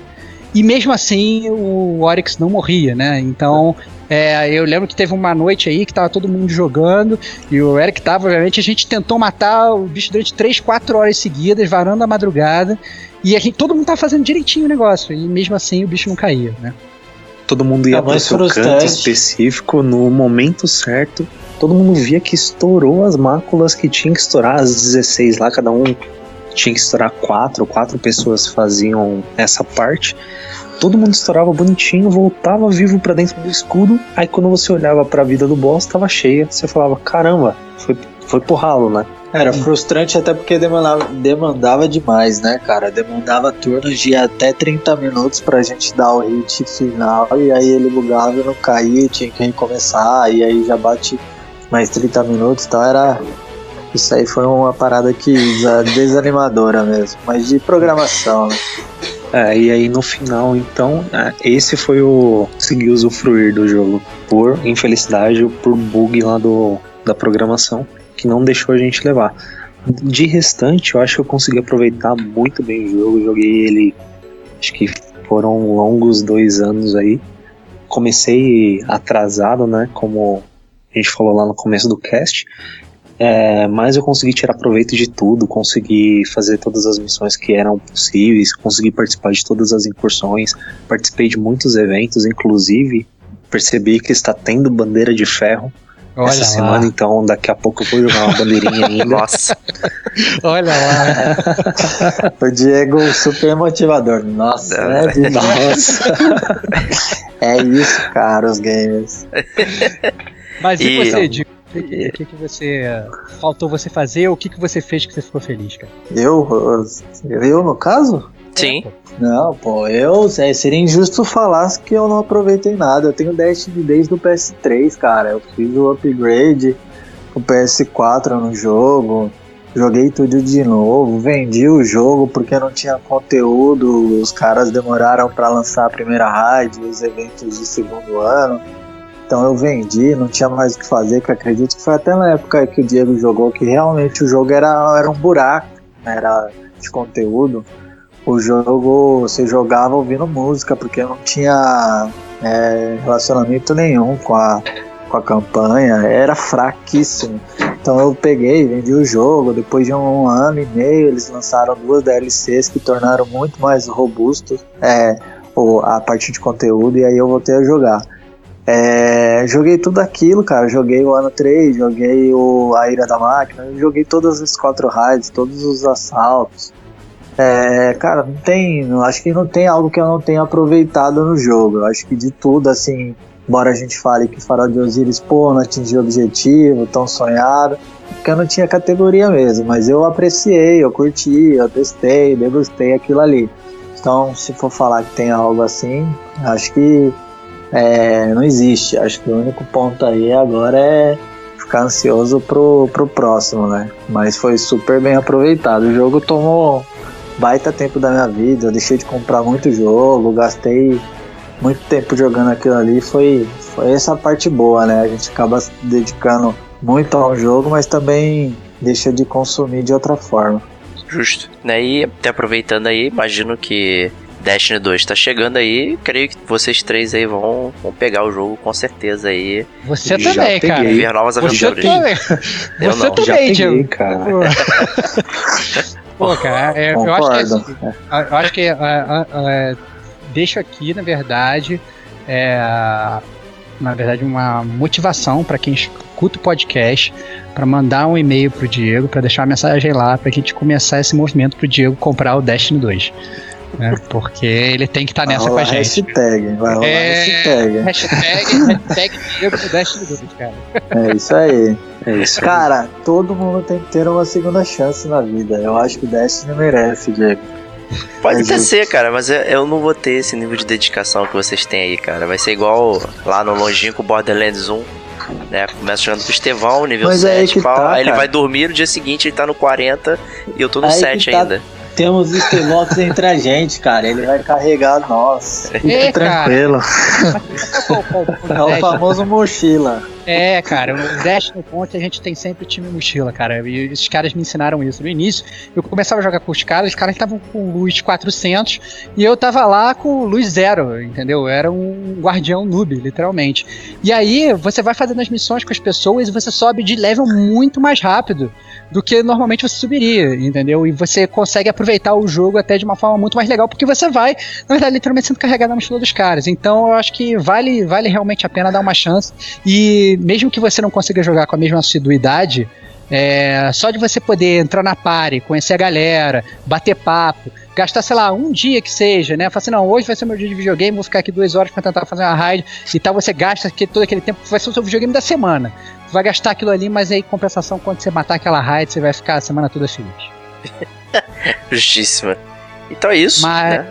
E mesmo assim o Oryx não morria, né? Então é, eu lembro que teve uma noite aí que tava todo mundo jogando e o Eric tava, obviamente, a gente tentou matar o bicho durante 3, 4 horas seguidas, varando a madrugada. E a gente, todo mundo tava fazendo direitinho o negócio. E mesmo assim o bicho não caía, né? Todo mundo ia é pro seu canto específico no momento certo. Todo mundo via que estourou as máculas que tinha que estourar, as 16 lá, cada um tinha que estourar quatro, quatro pessoas faziam essa parte. Todo mundo estourava bonitinho, voltava vivo para dentro do escudo. Aí quando você olhava para a vida do boss, tava cheia. Você falava: "Caramba, foi foi pro ralo, né?" Era frustrante até porque demandava, demandava demais, né, cara? Demandava turnos de até 30 minutos pra gente dar o hit final e aí ele bugava e não caía, tinha que recomeçar, e aí já bate mais 30 minutos, então era. Isso aí foi uma parada que desanimadora mesmo, mas de programação, né? É, e aí no final, então, é, esse foi o. conseguir usufruir do jogo. Por infelicidade, por bug lá do, da programação que não deixou a gente levar. De restante, eu acho que eu consegui aproveitar muito bem o jogo. Joguei ele, acho que foram longos dois anos aí. Comecei atrasado, né? Como a gente falou lá no começo do cast. É, mas eu consegui tirar proveito de tudo, consegui fazer todas as missões que eram possíveis, consegui participar de todas as incursões, participei de muitos eventos, inclusive percebi que está tendo bandeira de ferro Olha essa lá. semana, então daqui a pouco eu vou jogar uma bandeirinha ainda. Nossa. Olha lá. o Diego, super motivador. Nossa, é, é nossa. é isso, cara, os games. Mas e, e você, Diego? O que, que, que, você faltou você fazer? O que, que você fez que você ficou feliz, cara? Eu? Eu, no caso? Sim. Não, pô, eu é, seria injusto falar que eu não aproveitei nada. Eu tenho Destiny desde o PS3, cara. Eu fiz o upgrade o PS4 no jogo. Joguei tudo de novo, vendi o jogo porque não tinha conteúdo, os caras demoraram pra lançar a primeira raid, os eventos de segundo ano. Então eu vendi, não tinha mais o que fazer, que acredito que foi até na época que o Diego jogou que realmente o jogo era, era um buraco, né, era de conteúdo. O jogo você jogava ouvindo música, porque não tinha é, relacionamento nenhum com a, com a campanha, era fraquíssimo. Então eu peguei, vendi o jogo, depois de um ano e meio eles lançaram duas DLCs que tornaram muito mais robusto é, a parte de conteúdo e aí eu voltei a jogar. É, joguei tudo aquilo, cara. Joguei o ano 3, joguei o A Ira da Máquina, joguei todas as quatro raids, todos os assaltos. É, cara, não tem. Acho que não tem algo que eu não tenha aproveitado no jogo. Eu acho que de tudo, assim, embora a gente fale que Farol de Osiris, pô, não atingiu o objetivo, tão sonhado, porque eu não tinha categoria mesmo, mas eu apreciei, eu curti, eu testei, degustei aquilo ali. Então, se for falar que tem algo assim, acho que é, não existe. Acho que o único ponto aí agora é ficar ansioso pro, pro próximo, né? Mas foi super bem aproveitado. O jogo tomou baita tempo da minha vida. Eu deixei de comprar muito jogo, gastei muito tempo jogando aquilo ali. Foi, foi essa parte boa, né? A gente acaba se dedicando muito ao jogo, mas também deixa de consumir de outra forma. Justo. Né? E até aproveitando aí, imagino que Destiny 2 tá chegando aí. Creio que vocês três aí vão, vão pegar o jogo com certeza aí. Você Já também, peguei. cara. E ver novas Você aventuras. também. Eu Você não. também, Já peguei, Diego. cara. Pô, cara, é, eu acho que Concordo. assim, eu acho que é, é, é, deixo aqui, na verdade, é, na verdade, uma motivação para quem escuta o podcast, para mandar um e-mail pro Diego, para deixar uma mensagem lá, pra gente começar esse movimento pro Diego comprar o Destiny 2. Né? Porque ele tem que estar Vai nessa com a gente. hashtag, vai rolar É, hashtag. Hashtag, hashtag Diego 2, cara. É isso aí. É isso. Cara, todo mundo tem que ter uma segunda chance na vida. Eu acho que o Destiny merece, Diego. Pode até ser, cara, mas eu, eu não vou ter esse nível de dedicação que vocês têm aí, cara. Vai ser igual lá no longínquo Borderlands 1. Né? Começa jogando com o Estevão, nível Mas é aí 7, que pau, tá, aí ele vai dormir, no dia seguinte ele tá no 40 e eu tô no Aí que 7 tá. Temos Stevox entre a gente, cara. Ele vai carregar nós. Fique É, cara. tranquilo. É o famoso mochila. É, cara, o Destiny Ponte a gente tem sempre o time mochila, cara. E esses caras me ensinaram isso. No início, eu começava a jogar com os caras, os caras estavam com luz 400 e eu tava lá com luz zero, entendeu? Eu era um guardião noob, literalmente. E aí você vai fazendo as missões com as pessoas e você sobe de level muito mais rápido do que normalmente você subiria, entendeu? E você consegue aproveitar o jogo até de uma forma muito mais legal, porque você vai, na verdade, literalmente sendo carregado na mochila dos caras. Então eu acho que vale, vale realmente a pena dar uma chance. E mesmo que você não consiga jogar com a mesma assiduidade, é, só de você poder entrar na party, conhecer a galera, bater papo, gastar, sei lá, um dia que seja, né? Falar assim, não, hoje vai ser meu dia de videogame, vou ficar aqui duas horas pra tentar fazer uma raid e tal, você gasta aqui, todo aquele tempo, vai ser o seu videogame da semana. Vai gastar aquilo ali, mas aí, compensação, quando você matar aquela raid, você vai ficar a semana toda feliz. Justíssima. Então é isso, Mas- né?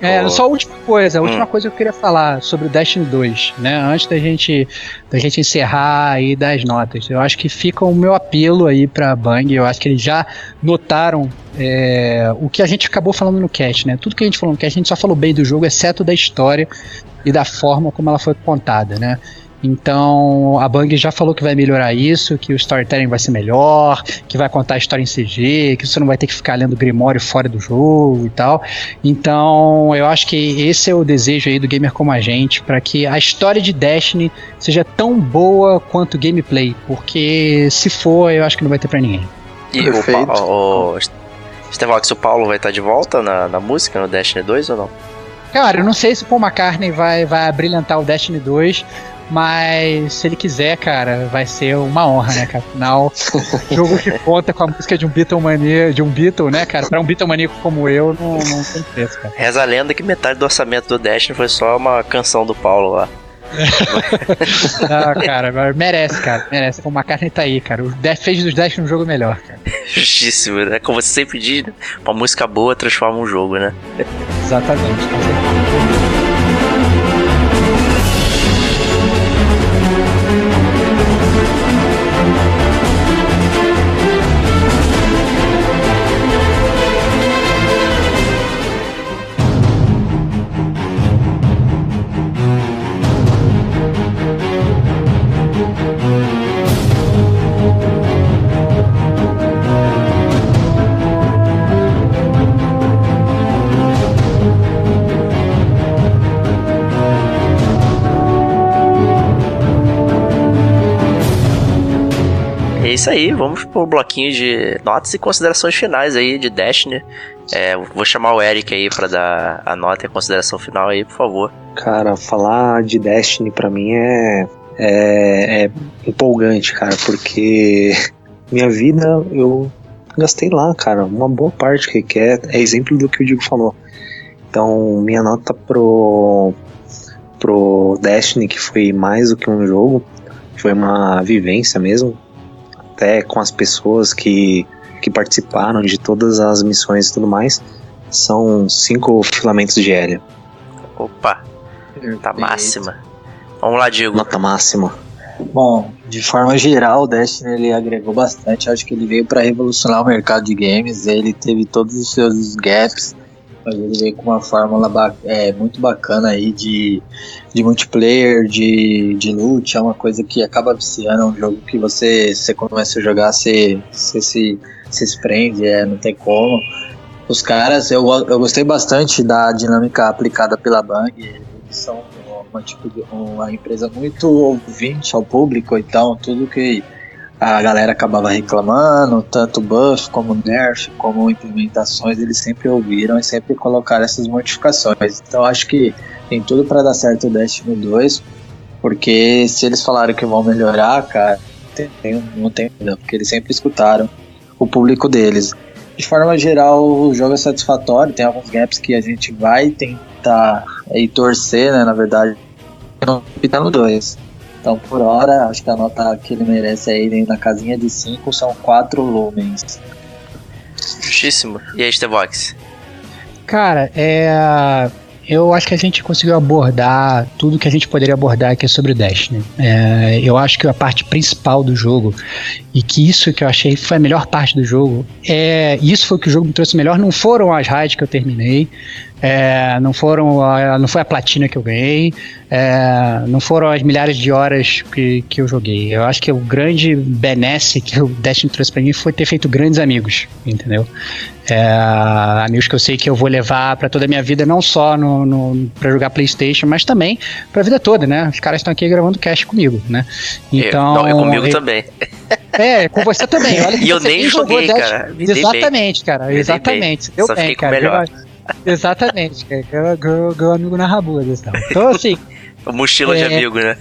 É, Oh. só a última coisa, a última Hum. coisa que eu queria falar sobre o Destiny 2, né? Antes da gente, da gente encerrar aí das notas. Eu acho que fica o meu apelo aí pra Bang. Eu acho que eles já notaram é, o que a gente acabou falando no cast, né? Tudo que a gente falou no cast, a gente só falou bem do jogo, exceto da história e da forma como ela foi contada, né? Então, a Bang já falou que vai melhorar isso, que o storytelling vai ser melhor, que vai contar a história em CG, que você não vai ter que ficar lendo Grimório fora do jogo e tal. Então, eu acho que esse é o desejo aí do gamer como a gente, para que a história de Destiny seja tão boa quanto o gameplay, porque se for, eu acho que não vai ter pra ninguém. E o, Perfeito. Pa- o Stevox, o Paulo vai estar de volta na, na música, no Destiny 2 ou não? Cara, eu não sei se o Paul McCartney vai, vai brilhantar o Destiny 2, mas se ele quiser, cara, vai ser uma honra, né, cara? Afinal, jogo que conta com a música de um Beatlemania, de um Beatle, né, cara? Pra um Beatlemaníaco como eu, não, não tem preço, cara. Reza a lenda que metade do orçamento do Destiny foi só uma canção do Paulo lá. Não, cara, merece, cara. Merece. O McCartney tá aí, cara. O Death fez dos Dash um jogo melhor, cara. Justíssimo, né? Como você sempre diz, né? uma música boa transforma um jogo, né? Exatamente. Isso aí, vamos pro bloquinho de notas e considerações finais aí de Destiny. É, vou chamar o Eric aí para dar a nota e a consideração final aí, por favor. Cara, falar de Destiny para mim é, é, é empolgante, cara, porque minha vida eu gastei lá, cara, uma boa parte que quer é exemplo do que o Digo falou. Então, minha nota pro pro Destiny que foi mais do que um jogo, foi uma vivência mesmo, até com as pessoas que, que participaram de todas as missões e tudo mais, são cinco filamentos de hélio. Opa, tá máxima. Vamos lá, Diego. Nota máxima. Bom, de forma geral, o Destiny ele agregou bastante. Acho que ele veio para revolucionar o mercado de games. Ele teve todos os seus gaps, mas ele veio com uma fórmula ba é, muito bacana aí de, de multiplayer, de, de loot, é uma coisa que acaba viciando, é um jogo que você, você começa a jogar, você, você se, se prende, é, não tem como. Os caras, eu, eu gostei bastante da dinâmica aplicada pela Bang, eles são uma, tipo de, uma empresa muito ouvinte ao público, então tudo que a galera acabava reclamando, tanto buff como nerf, como implementações, eles sempre ouviram e sempre colocaram essas modificações. Então acho que tem tudo para dar certo o Destiny 2, porque se eles falaram que vão melhorar, cara, tem, não tem dúvida, porque eles sempre escutaram o público deles. De forma geral, o jogo é satisfatório, tem alguns gaps que a gente vai tentar e torcer, né, na verdade, no 2. Então, por hora, acho que a nota que ele merece aí na casinha de 5 são 4 lumens. Justíssimo. E aí, Stevox? Cara, é. Eu acho que a gente conseguiu abordar tudo que a gente poderia abordar aqui sobre o Destiny. É, eu acho que a parte principal do jogo, e que isso que eu achei foi a melhor parte do jogo, é isso foi o que o jogo me trouxe melhor. Não foram as raids que eu terminei, é, não foram a, não foi a platina que eu ganhei, é, não foram as milhares de horas que, que eu joguei. Eu acho que o grande benesse que o Destiny trouxe para mim foi ter feito grandes amigos, entendeu? É, amigos que eu sei que eu vou levar para toda a minha vida, não só no, no para jogar PlayStation, mas também para a vida toda, né? Os caras estão aqui gravando cast comigo, né? Então, eu, não, eu comigo eu, também. É, com você também. Olha e eu nem joguei, cara. Exatamente, cara. exatamente. Deu Só bem, cara. Melhor. Exatamente, cara. Ganhou amigo na rabuda. Então, então assim. Mochila é, de amigo, né?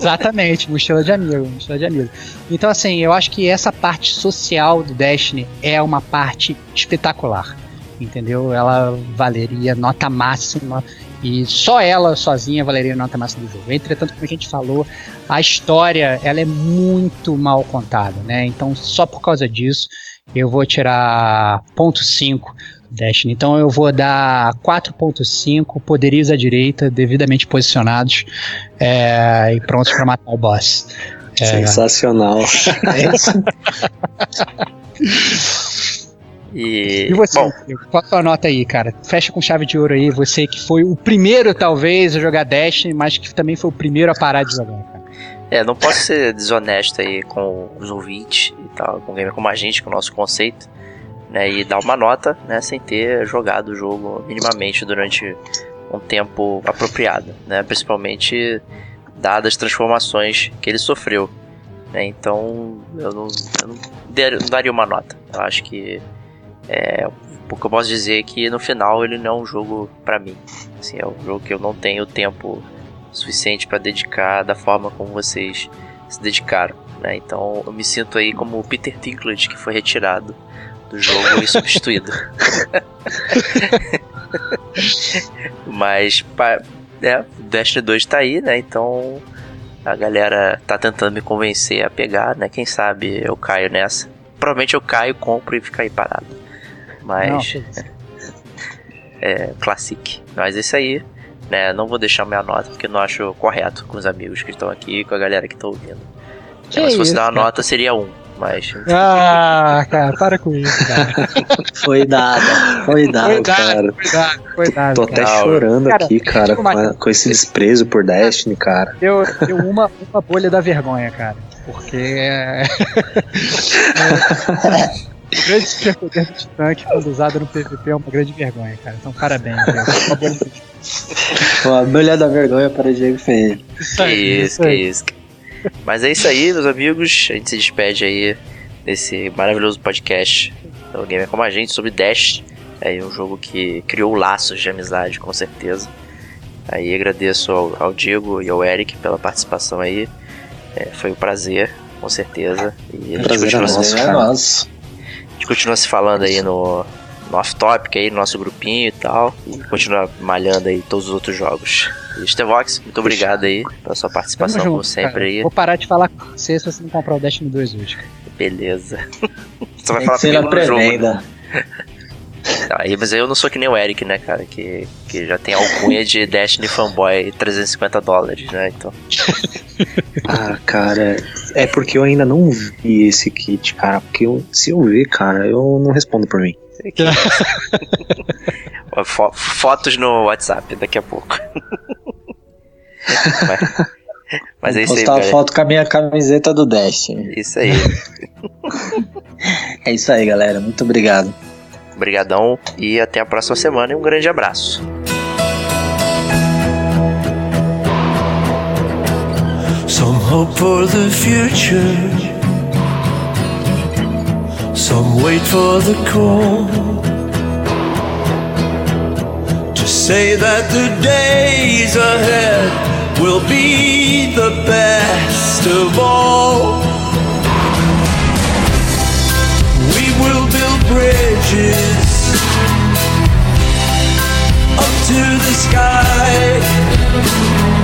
Exatamente, mochila de amigo, mochila de amigo. Então, assim, eu acho que essa parte social do Destiny é uma parte espetacular, entendeu? Ela valeria nota máxima e só ela sozinha valeria nota máxima do jogo. Entretanto, como a gente falou, a história ela é muito mal contada, né? Então, só por causa disso, eu vou tirar ponto 5 Destiny. Então eu vou dar 4.5 poderes à direita, devidamente posicionados é, e prontos para matar o boss. É, Sensacional. É isso. E, e você, Bom, qual a tua nota aí, cara? Fecha com chave de ouro aí, você que foi o primeiro, talvez, a jogar Destiny, mas que também foi o primeiro a parar de jogar, cara. É, não posso ser desonesto aí com os ouvintes e tal, com gamer como a gente, com o nosso conceito né, e dar uma nota, né, sem ter jogado o jogo minimamente durante um tempo apropriado, né, principalmente dadas as transformações que ele sofreu. Né, então eu não, eu não, der, não, daria uma nota. Eu acho que é, o que eu posso dizer é que no final ele não é um jogo para mim. Assim, é um jogo que eu não tenho tempo suficiente para dedicar da forma como vocês se dedicaram. Né? Então eu me sinto aí como o Peter Dinklage que foi retirado do jogo e substituído. Mas pa É, o Destiny 2 tá aí, né? Então a galera tá tentando me convencer a pegar, né? Quem sabe eu caio nessa. Provavelmente eu caio, compro e fico aí parado. Mas. é, Classic. Mas isso aí, né? Não vou deixar minha nota porque não acho correto com os amigos que estão aqui com a galera que tá ouvindo. Mas se fosse isso, dar uma cara? nota, seria um. Mas. Ah, cara, para com isso, cara. Foi dada, foi dada. Cuidado, cara. cuidado, cuidado. Tô até chorando cara, aqui, cara, com, a- com esse desprezo por Destiny, cara. Deu, deu uma, uma bolha da vergonha, cara. Porque. É... O grande superpoder do Titã que quando usado no PVP é uma grande vergonha, cara. Então, parabéns. Uma bolha do- Uma bolha da vergonha para Diego Ferreira. Isso Que isso, que isso. Mas é isso aí, meus amigos. A gente se despede aí desse maravilhoso podcast do Gamer Como a Gente sobre Dash. É um jogo que criou laços de amizade, com certeza. Aí agradeço ao, ao Diego e ao Eric pela participação aí. É, foi um prazer, com certeza. E a gente, Prazer é continua, nosso, se, é nosso. a gente continua se falando aí no, no off-topic aí, no nosso grupinho e tal. E continua malhando aí todos os outros jogos. E Stevox, muito obrigado aí pela sua participação, junto, como sempre cara. aí. Vou parar de falar com você se você não comprar o Destiny 2 hoje, cara. Beleza. Você vai Tem falar comigo no jogo. né? Aí, mas eu não sou que nem o Eric, né, cara? Que, que já tem alcunha de Destiny fanboy 350 dólares, né? Então. Ah, cara, é porque eu ainda não vi esse kit, cara. Porque eu- se eu ver, cara, eu não respondo por mim. Fotos no WhatsApp daqui a pouco. mas, mas é isso aí, Postar uma galera. foto com a minha camiseta do Destiny. Isso aí. É isso aí, galera. Muito obrigado. Obrigadão e até a próxima semana e um grande abraço. Some hope for the future. Some wait for the call. To say that the days ahead will be the best of all. We will build bridges up to the sky.